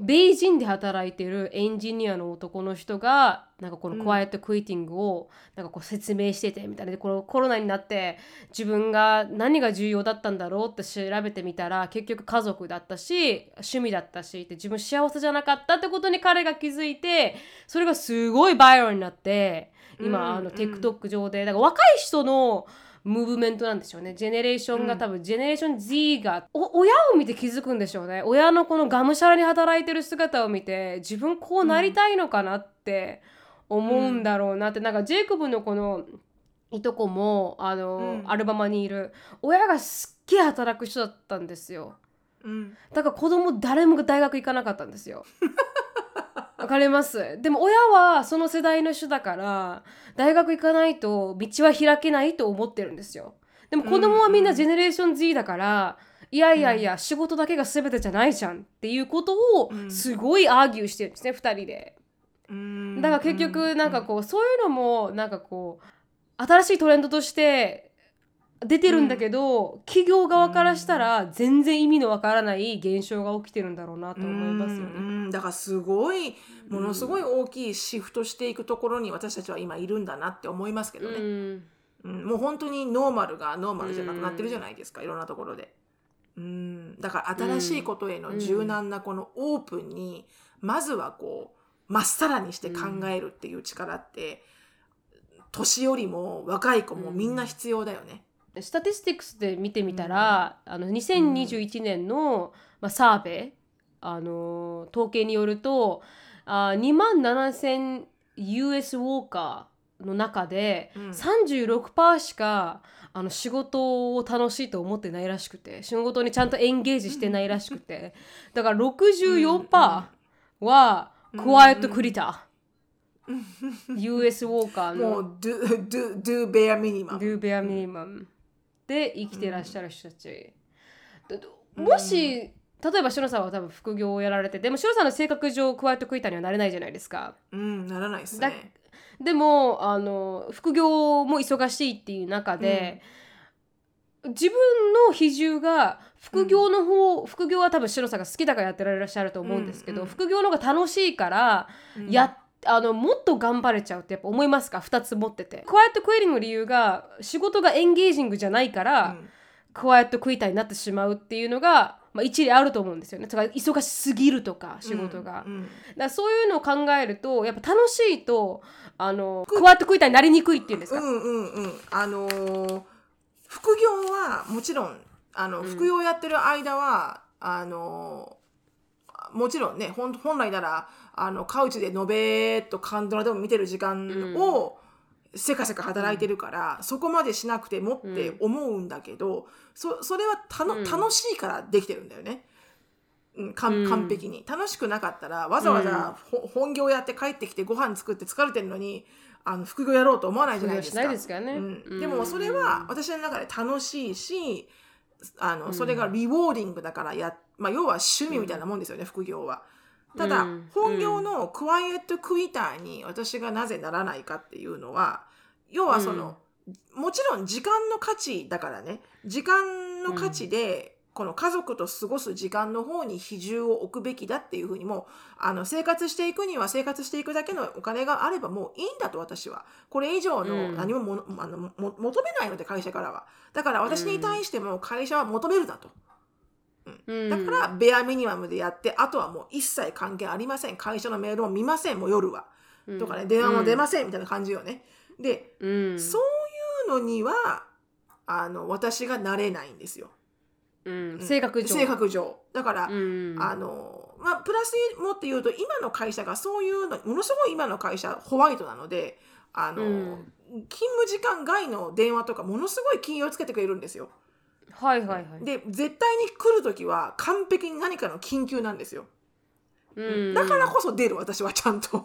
ベイジンで働いてるエンジニアの男の人がなんかこうん。のクワイエットクイーティングをなんかこう説明しててみたいな。でこのコロナになって自分が何が重要だったんだろうって調べてみたら結局家族だったし趣味だったしって自分幸せじゃなかったってことに彼が気づいてそれがすごいバイラルになって今、あの TikTok 上で。だから若い人のムーブメントなんでしょうね。ジェネレーションがうん。多分、ジェネレーション Z がお親を見て気づくんでしょうね。親のこのがむしゃらに働いてる姿を見て自分こうなりたいのかなって思うんだろうなって、なんかジェイコブのこのいとこもあの、うん。アルバマにいる親がすっげえ働く人だったんですよ。うん。だから子供誰も大学行かなかったんですよ わかります。でも親はその世代の人だから大学行かないと道は開けないと思ってるんですよ。でも子供はみんなジェネレーション Z だから、いやいやいや、仕事だけが全てじゃないじゃんっていうことをうん。すごいアーギューしてるんですね、2人で。うん。だから結局なんかこう、そういうのもなんかこう新しいトレンドとして出てるんだけど、企業側からしたら全然意味のわからない現象が起きてるんだろうなと思いますようんね。うん。だからすごいものすごい大きいシフトしていくところに私たちは今いるんだなって思いますけどね、うん。うん。もう本当にノーマルがノーマルじゃなくなってるじゃないですか、いろんなところで。うん。だから新しいことへの柔軟なこのオープンに、まずはこうまっさらにして考えるっていう力って、年寄りも若い子もみんな必要だよね。スタティスティックスで見てみたら、あの2021年の、まあ、サーベイあの統計によるとあ2万7000 US ウォーカーの中で、うん。36%しかあの仕事を楽しいと思ってないらしくて仕事にちゃんとエンゲージしてないらしくて。だから64%はうんクワイエットクリター US ウォーカーの。もう do, do, do bare minimum。do bare minimum で生きてらっしゃる人たち、でもし例えばシロさんは多分副業をやられてでもシロさんの性格上クワイエットクイターにはなれないじゃないですか。うん、ならないですだね。でもあの副業も忙しいっていう中で、自分の比重が副業の方、副業は多分シロさんが好きだからやってらっしゃると思うんですけど、うん。うん。副業の方が楽しいからうん。やっあのもっと頑張れちゃうってやっぱ思いますか？2つ持ってて。クワイエットクイリングの理由が仕事がエンゲージングじゃないから、うん。クワイエットクイターになってしまうっていうのが、まあ、一理あると思うんですよね。だから忙しすぎるとか仕事が、だかうんらそういうのを考えるとやっぱ楽しいとあのクワイエットクイターになりにくいっていうんですか、うんうんうん。あのー副業はもちろんあの、うん。副業やってる間はあのーもちろんねほん本来ならあのカウチでのべーっとカンドラでも見てる時間を、せかせか働いてるから、そこまでしなくてもって思うんだけど、そそれはたの、うん。楽しいからできてるんだよね。うん、完璧に。楽しくなかったらわざわざ、ほ本業やって帰ってきてご飯作って疲れてるのにあの副業やろうと思わないじゃないですか。ですからね、うん、でもそれは私の中で楽しいしあのうん。それがリウォーディングだからや、まあ、要は趣味みたいなもんですよね、副業は。ただ、うん。本業のクワイエットクイターに私がなぜならないかっていうのは要はその、もちろん時間の価値だからね。時間の価値で、この家族と過ごす時間の方に比重を置くべきだっていうふうにもあの生活していくには生活していくだけのお金があればもういいんだと私は。これ以上のうん。何もも、あのも求めないので会社からは。だから私に対しても会社は求めるなと、うん。だからベアミニマムでやってあとはもう一切関係ありません。会社のメールも見ませんもう夜は、とかね電話も出ませんみたいな感じよね。でうん。そういうのにはあの私がなれないんですよ。うん。性格上。性格上。だから、うん。あのまあプラスもって言うと今の会社がそういうのものすごい今の会社ホワイトなのであの、うん。勤務時間外の電話とかものすごい気をつけてくれるんですよ。はいはいはい。で絶対に来る時は完璧に何かの緊急なんですよ。うん。だからこそ出る私はちゃんと。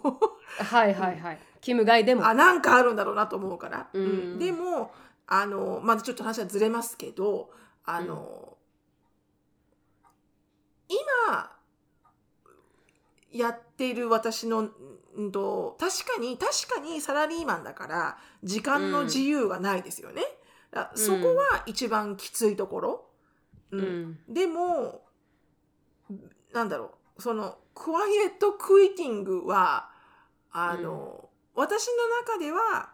はいはいはい。勤務外でも。あなんかあるんだろうなと思うから。うん。うん。でもあのまだちょっと話はずれますけどあの、今やっている私のんと確かに確かにサラリーマンだから時間の自由がないですよね。だそこは一番きついところ？ううん。んでもなんだろう。そのクワイエットクイティングはあの、私の中では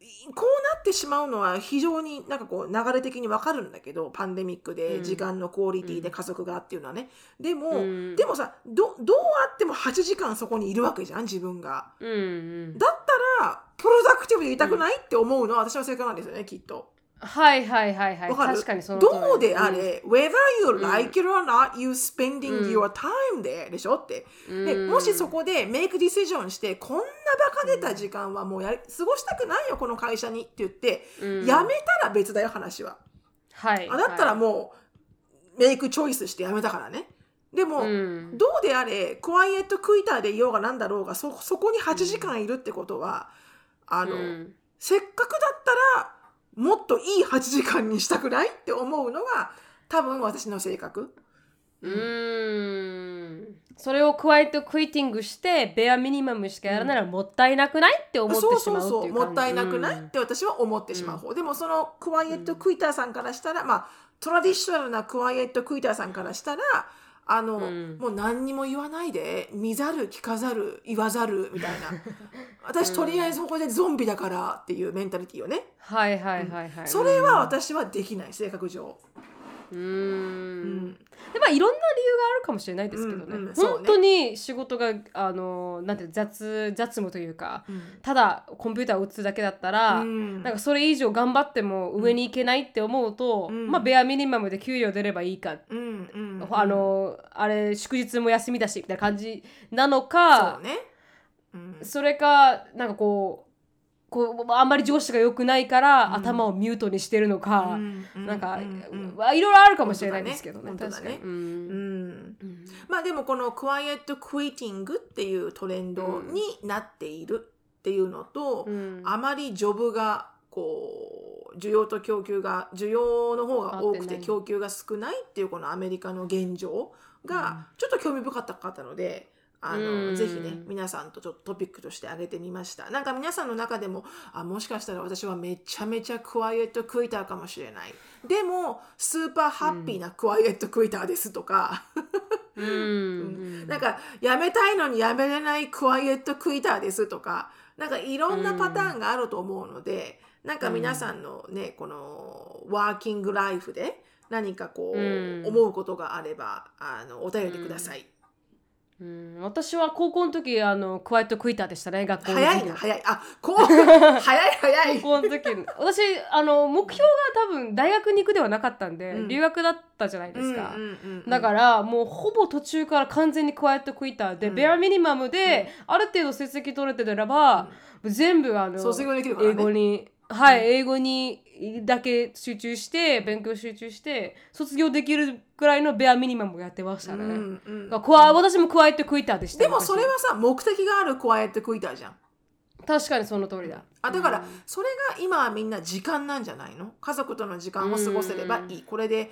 いこうなってしまうのは非常になんかこう流れ的にわかるんだけどパンデミックうん。で時間のクオリティで家族がっていうのはね、でも、うん。でもさどどうあっても8時間そこにいるわけじゃん自分が。うんうん。だったらプロダクティブでいたくないって思うのは私の性格なんですよねきっと。はいはいはいはいわかる？確かにその通りどうであうん。れ、whether you like it or not, you spending うん。your time there でしょって。でうん。もしそこでメイクディシジョンして、こんなバカ出た時間はもうやり過ごしたくないよ、この会社にって言って、うん。やめたら別だよ、話は。はい。あだったらう、もう、メイクチョイスしてやめたからね。でも、うん。どうであれ、クワイエットクイターでいようがなんだろうが、そ、そこに8時間いるってことは、あの、うん。せっかくだったら、もっといい8時間にしたくないって思うのが、多分私の性格。うーん。それをクワイエットクイティングしてベアミニマムしかやらないらもったいなくないって思ってそうしまうそうそういうもったいなくない、って私は思ってしまう方、でもそのクワイエットクイターさんからしたら、まあトラディショナルなクワイエットクイターさんからしたらあの、うん。もう何にも言わないで見ざる聞かざる言わざるみたいな。私とりあえずここでゾンビだからっていうメンタリティーをね、はいはいはいはい。それは私はできない性格上、うーうん。んでまあいろんな理由があるかもしれないですけどね,、うんうん。そうね。本当に仕事があのなんていうの雑雑務というかただコンピューターを打つだけだったら、うん。なんかそれ以上頑張っても上に行けないって思うと、うん。まあベアミニマムで給料出ればいいか、うんうんあのあれ祝日も休みだしみたいな感じなのそかうね、うん。それかなんかこうこうあんまり上司が良くないから、うん。頭をミュートにしてるのか、うん。なんか、うん。いろいろあるかもしれないですけどねね。確かに、うん。うん。うん。まあでもこのクワイエットクイティングっていうトレンドになっているっていうのと、うん。あまりジョブがこう需要と供給が需要の方が多くて供給が少ないっていうこのアメリカの現状がちょっと興味深かったので。あのうん。ぜひね皆さんとちょっとトピックとして挙げてみました。なんか皆さんの中でもあもしかしたら私はめちゃめちゃクワイエットクイターかもしれない。でもスーパーハッピーなクワイエットクイターですとか、うん。うん。なんかやめたいのにやめれないクワイエットクイターですとか。なんかいろんなパターンがあると思うので、なんか皆さんのねこのワーキングライフで何かこう、うん。思うことがあればあのお便りください。うん私は高校の時あのクワイトクイターでしたね学校の早いな早い。あこう 早い早い。高校の時私あの目標が多分大学に行くではなかったんで、うん。留学だったじゃないですか、うんうんうんうんだからもうほぼ途中から完全にクワイトクイターで、うん。ベアミニマムで、ある程度成績取れてたらば、全部あのね。英語にはい、英語にだけ集中して勉強集中して卒業できるくらいのベアミニマムをやってましたね、うんうん私もクワイエットクイターでしたでもそれはさ目的があるクワイエットクイターじゃん。確かにその通りだ。あだからそれが今はみんな時間なんじゃないの？家族との時間を過ごせればいい。これで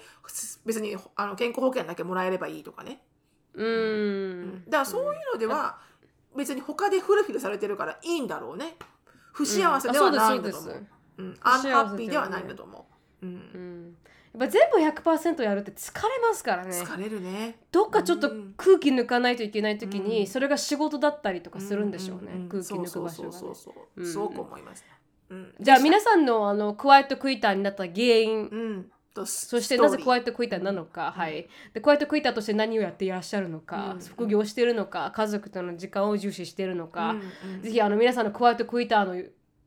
別にあの健康保険だけもらえればいいとかね。うーん。だからそういうのでは別に他でフルフィルされてるからいいんだろうね不幸せではないんだと思う。うんアンハッピーではない。んだと思う、うん。うんやっぱ全部100%やるって疲れますからね。疲れるね。どっかちょっとうん。空気抜かないといけない時に、うん。それが仕事だったりとかするんでしょうね、んんん。空気抜く場所が、ね。そうそうそうそう、う。んすごく思います、うん、じゃあ皆ささんのあのクワイエットクイターになった原因、うん。とそしてなぜクワイイエットクイターなのか、はい。でクワイエットクイターとして何をやっていらっしゃるのか、うん。副業してるのか家族との時間を重視してるのか、ぜひあの皆さんのクワイトクイターの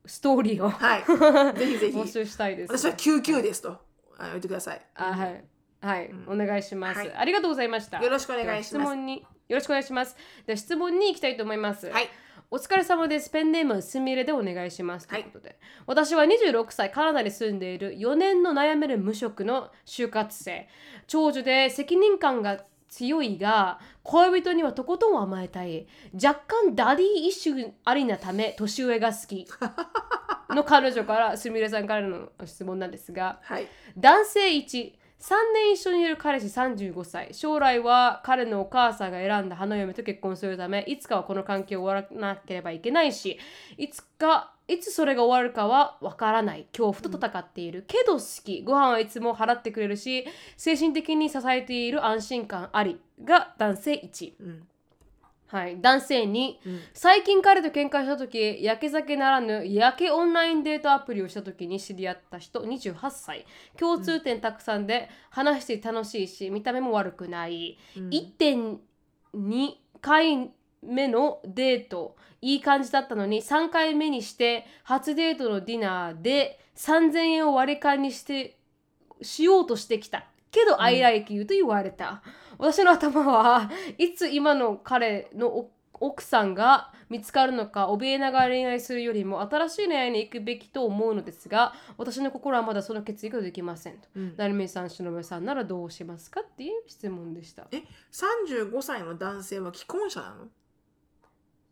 ストーリーをはい。ぜひぜひ。募集したいです。私は99ですとあ言ってください。あはい。はい、うお願いします、はい。ありがとうございました。よろしくお願いします。質問によろしくお願いします。では質問に行きたいと思います。はいお疲れ様です。ペンネームすみれでお願いします。とはいいうことで、私は26歳、カナダに住んでいる4年の悩める無職の就活生。長女で責任感が強いが、恋人にはとことん甘えたい。若干 daddy issue ありなため、年上が好き。の彼女から、すみれさんからの質問なんですが、はい男性1 3年一緒にいる彼氏35歳。将来は彼のお母さんが選んだ花嫁と結婚するためいつかはこの関係を終わらなければいけないしいつかいつそれが終わるかはわからない。恐怖と戦っている、けど好き。ご飯はいつも払ってくれるし精神的に支えている安心感ありが男性1、うん。はい、男性2、うん。最近彼と喧嘩した時やけ酒ならぬやけオンラインデートアプリをした時に知り合った人28歳。共通点たくさんで話して楽しいし見た目も悪くない、うん。1.2回目のデートいい感じだったのに3回目にして初デートのディナーで3000円を割り勘にしてしようとしてきた。けど、I like you と言われた私の頭はいつ今の彼のお奥さんが見つかるのか怯えながら恋愛するよりも新しい恋愛に行くべきと思うのですが私の心はまだその決意ができませんと。うん成美さん、篠宮さんならどうしますか？っていう質問でした。え35歳の男性は既婚者なの？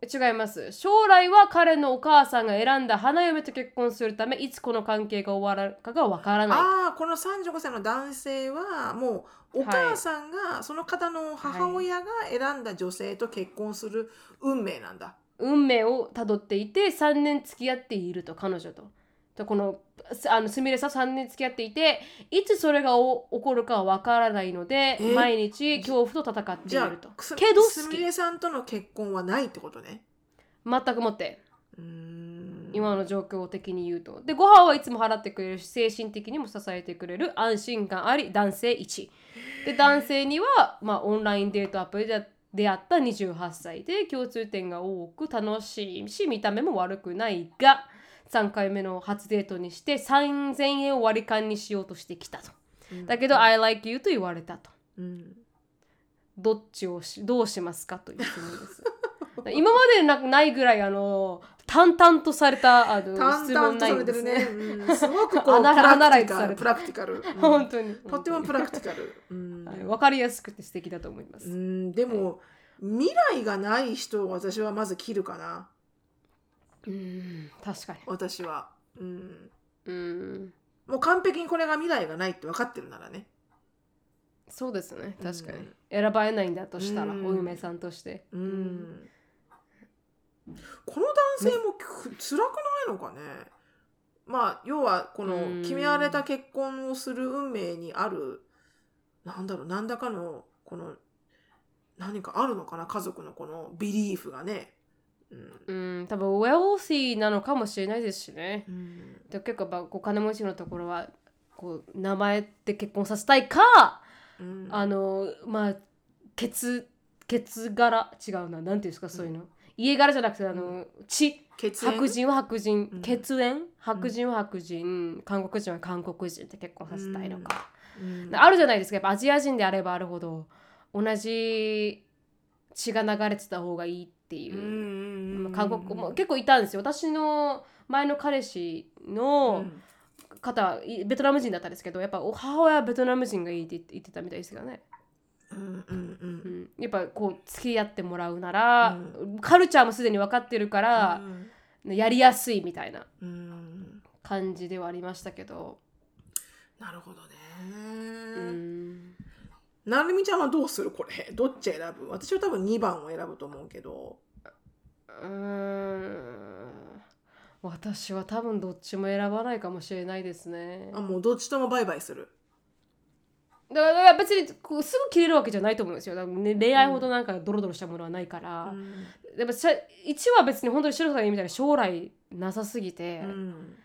違います。将来は彼のお母さんが選んだ花嫁と結婚するためいつこの関係が終わるかがわからない。ああこの35歳の男性はもうお母さんが、その方の母親が選んだ女性と結婚する運命なんだ。運命をたどっていて3年付き合っていると彼女と。とこのすあのすみれさん3年付き合っていていつそれがお起こるかはわからないのでえ？毎日恐怖と戦っているとけどすみれさんとの結婚はないってことね。全くもって今の状況的に言うと。でご飯はいつも払ってくれるし精神的にも支えてくれる安心感あり男性1。で男性には、まあ、オンラインデートアプリで出会った28歳で共通点が多く楽しいし見た目も悪くないが3回目の初デートにして3000円を割り勘にしようとしてきたと。だけど、I like you と言われたと。うんどっちをしどうしますかという質問です。今までなないぐらいあの淡々とされたあの質問ないんですれてるね。ね。うんすごくこう プラクティカル。イズされてプラクティカル。うん 本当に。とってもプラクティカル。うんはいわかりやすくて素敵だと思います。うんでも未来がない人を私はまず切るかな。うん、確かに。私は。うんうん、もう完璧にこれが未来がないって分かってるならね。そうですね。確かに。うん選ばれないんだとしたら、うんお嫁さんとして。うんこの男性もく辛くないのかねまあ要はこうのん決められた結婚をする運命にあるなんだろう何らかのこの何かあるのかな家族のこのビリーフがね。うん。うん、多分、ウェルシーなのかもしれないですしね。うん。で結構やっぱ、お金持ちのところは、こう名前で結婚させたいか、うん。あの、まあ、血、血柄、違うな、なんていうんですか、そういうの？家柄じゃなくて、あの、血？白人は白人、うん。血縁？白人は白人、韓国人は韓国人って結婚させたいのか、うん。あるじゃないですか。やっぱアジア人であればあるほど同じ血が流れてた方がいいっていう韓国も結構いたんですよ。私の前の彼氏の方、いベトナム人だったんですけどやっぱお母親はベトナム人がいいって言ってたみたいですよね、うんうんうん。うん、やっぱこう付き合ってもらうなら、カルチャーもすでに分かってるから、やりやすいみたいなうん。うん感じではありましたけど、なるほどね。うん、なるみちゃんはどうする？これ。どっち選ぶ？私は多分2番を選ぶと思うけどうーん。私は多分どっちも選ばないかもしれないですね。あもうどっちともバイバイする。だから別にこうすぐ切れるわけじゃないと思うんですよ。だからね恋愛ほどなんかドロドロしたものはないから、でもさ1は別に本当に白さんが言うみたいに将来なさすぎて、うん。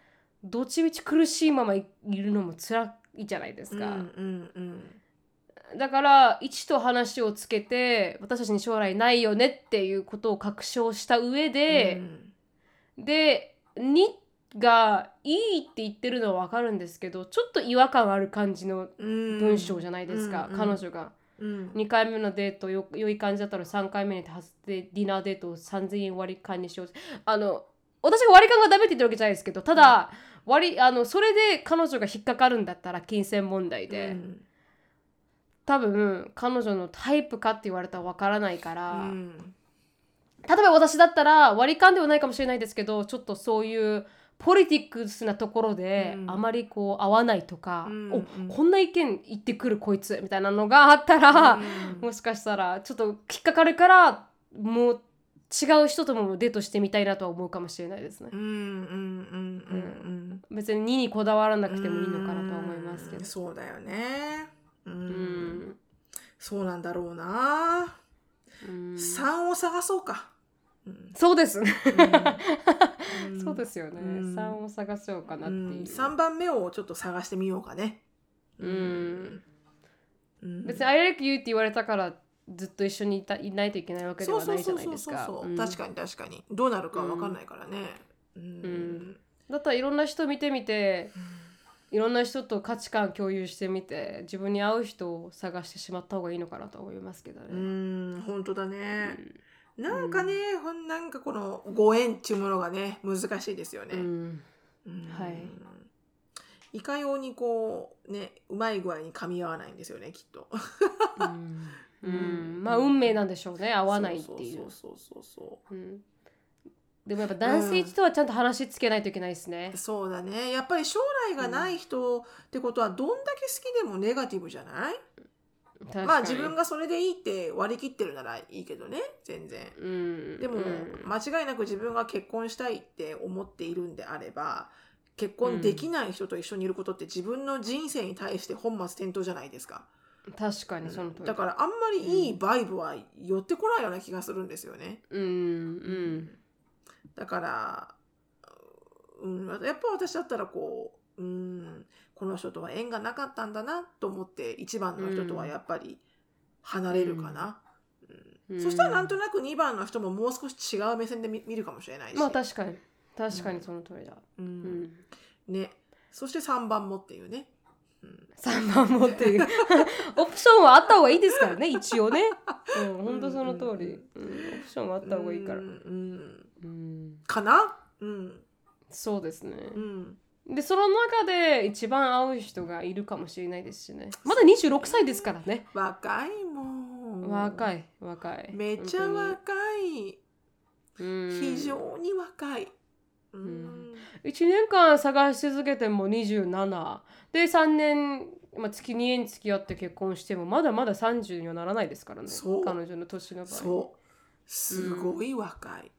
どっちみち苦しいままいいるのも辛いじゃないですか、うんうんうんだから1と話をつけて私たちに将来ないよねっていうことを確証した上で、で2がいいって言ってるのは分かるんですけどちょっと違和感ある感じのうん。文章じゃないですか、うん彼女が。うん。2回目のデートよ良い感じだったら3回目に初でディナーデートを3000円割り勘にしようあの私が割り勘がダメって言ってるわけじゃないですけどただ、割りあのそれで彼女が引っかかるんだったら金銭問題で、うん多分彼女のタイプかって言われたら分からないから、うん。例えば私だったら割り勘ではないかもしれないですけどちょっとそういうポリティクスなところでうん。あまりこう合わないとか、うんおこんな意見言ってくるこいつみたいなのがあったら、うん。もしかしたらちょっと引っかかるからもう違う人ともデートしてみたいなとは思うかもしれないですね。うんうんうんうん別に2にこだわらなくてもいいのかなとは思いますけど。うん。そうだよねううん。んそうなんだろうな。うん。3を探そうか。うんそうですそうですよね、うん。3を探そうかなっていう、3番目をちょっと探してみようかね。別に「I like you」って言われたからずっと一緒にいたいないといけないわけではないじゃないですか。確かに確かに。どうなるかわかんないからね。うん、ん。だったらいろんな人見てみて、いろんな人と価値観共有してみて自分に合う人を探してしまった方がいいのかなと思いますけどね。うん本当だね、なんかね、ほんなんかこのご縁っていうものがね難しいですよね、うん。うん。はい。いかようにこうねうまい具合に噛み合わないんですよねきっと。うん。う うん。んまあ運命なんでしょうね。合わないっていう。そうそうそうそう。うんでもやっぱ男性とはちゃんと話つけないといけないですね。そうだね。やっぱり将来がない人ってことはどんだけ好きでもネガティブじゃない？まあ自分がそれでいいって割り切ってるならいいけどね全然。うん。でも、うん。間違いなく自分が結婚したいって思っているんであれば結婚できない人と一緒にいることって自分の人生に対して本末転倒じゃないですか。確かにその通り。だからあんまりいいバイブは寄ってこないような気がするんですよね。うん。うんだから、うん、やっぱ私だったらこう、うん、この人とは縁がなかったんだなと思って一番の人とはやっぱり離れるかな、うん。そしたらなんとなく2番の人ももう少し違う目線で見見るかもしれないし、まあ確かに。確かにその通りだ。ううん。んね、そして3番もっていうね、3番もっていう。オプションはあった方がいいですからね一応ね。うん本当その通り、うん、オプションはあった方がいいから。う。んうん。かな？うん。そうですね。うん。でその中で一番合う人がいるかもしれないですしね。まだ26歳ですからね。若いもん。若い若い。めっちゃ若い。非常に若い、うん。ん。1年間探し続けても27で3年、まあ、月2年付き合って結婚してもまだまだ30にはならないですからね。そう。彼女の年の場合。そう。すごい若い、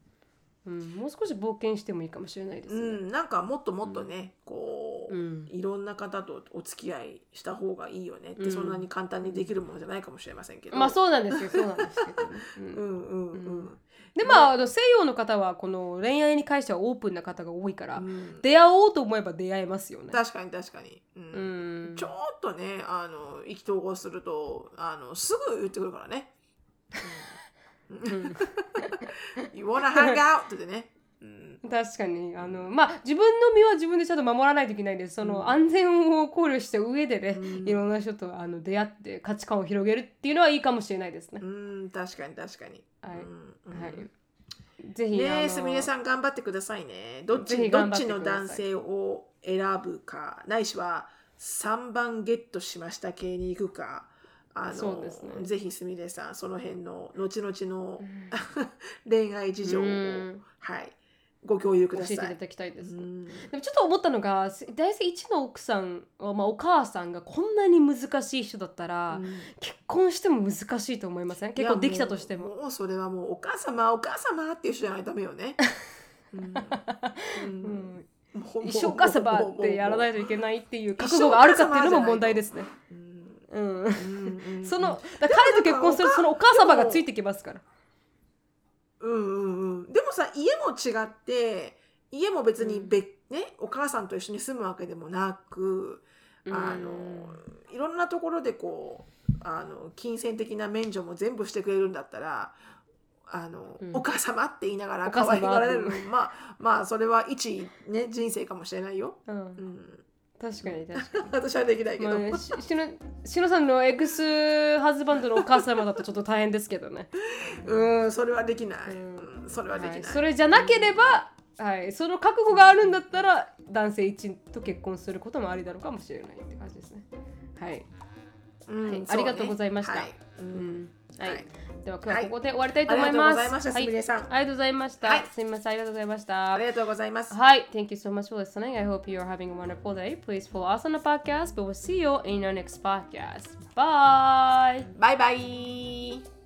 うん、もう少し冒険してもいいかもしれないですね、うん、なんかもっともっとね、こう、うん。いろんな方とお付き合いした方がいいよねって、うん。そんなに簡単にできるものじゃないかもしれませんけど。まあそうなんですよ。そうなんですけど。ね、うんうん。うん。うん、でまあ西洋の方はこの恋愛に関してはオープンな方が多いから、うん。出会おうと思えば出会えますよね。確かに確かに、うん。うん。ちょっとねあの意気投合するとあのすぐ言ってくるからね。うん、You wanna hang out? ってね。うん確かにあのまあ自分の身は自分でちゃんと守らないといけないですその、うん安全を考慮した上でね、うんいろんな人とあの出会って価値観を広げるっていうのはいいかもしれないですねう。ん、確かに確かに。はいはい、ぜひ、ねえ、すみれさん頑張ってくださいね。どっちぜひど頑張ってくださいっちの男性を選ぶか、ないしは3番ゲットしました系に行くか。あのそうですね。ぜひすみれさんその辺の後々の 恋愛事情を、うん。はいご共有く教えていたださい。だきたいです。うん。でもちょっと思ったのが大生一の奥さんは、まあ、お母さんがこんなに難しい人だったら、うん。結婚しても難しいと思いません？結構できたとしても。もうそれはもうお母様お母様っていう人じゃないとダメよね。一生お母様ってやらないといけないっていう覚悟があるかっていうのも問題ですね。うん。うん、うんうん。その彼と結婚するとそのお母様がついてきますから。うんうんうん。でもさ家も違って家も別に別、ねお母さんと一緒に住むわけでもなくあのいろんなところでこうあの金銭的な免除も全部してくれるんだったらあの、うん。お母様って言いながら可愛がられるの。まあまあそれは一、ね、人生かもしれないよ。うん、うん、確かに確かに。私はできないけど、まあね、ししのしのさんのエクスハズバンドのお母様だとちょっと大変ですけどね。うんそれはできない、うん。うんそれはできない、はい、それじゃなければ、はい、その覚悟があるんだったら男性一と結婚することもありなのかもしれないって感じですね。はい、うんはいありがとうございました。はい。うん。はいでは今日はここで終わりたいと思います。ありがとうございましたはいすみれさんありがとうございました。はいすみません、ありがとうございました。ありがとうございます。はい、thank you so much for listening. I hope you are having a wonderful day. Please follow us on the podcast, but we'll see you in our next podcast. Bye. バイバイ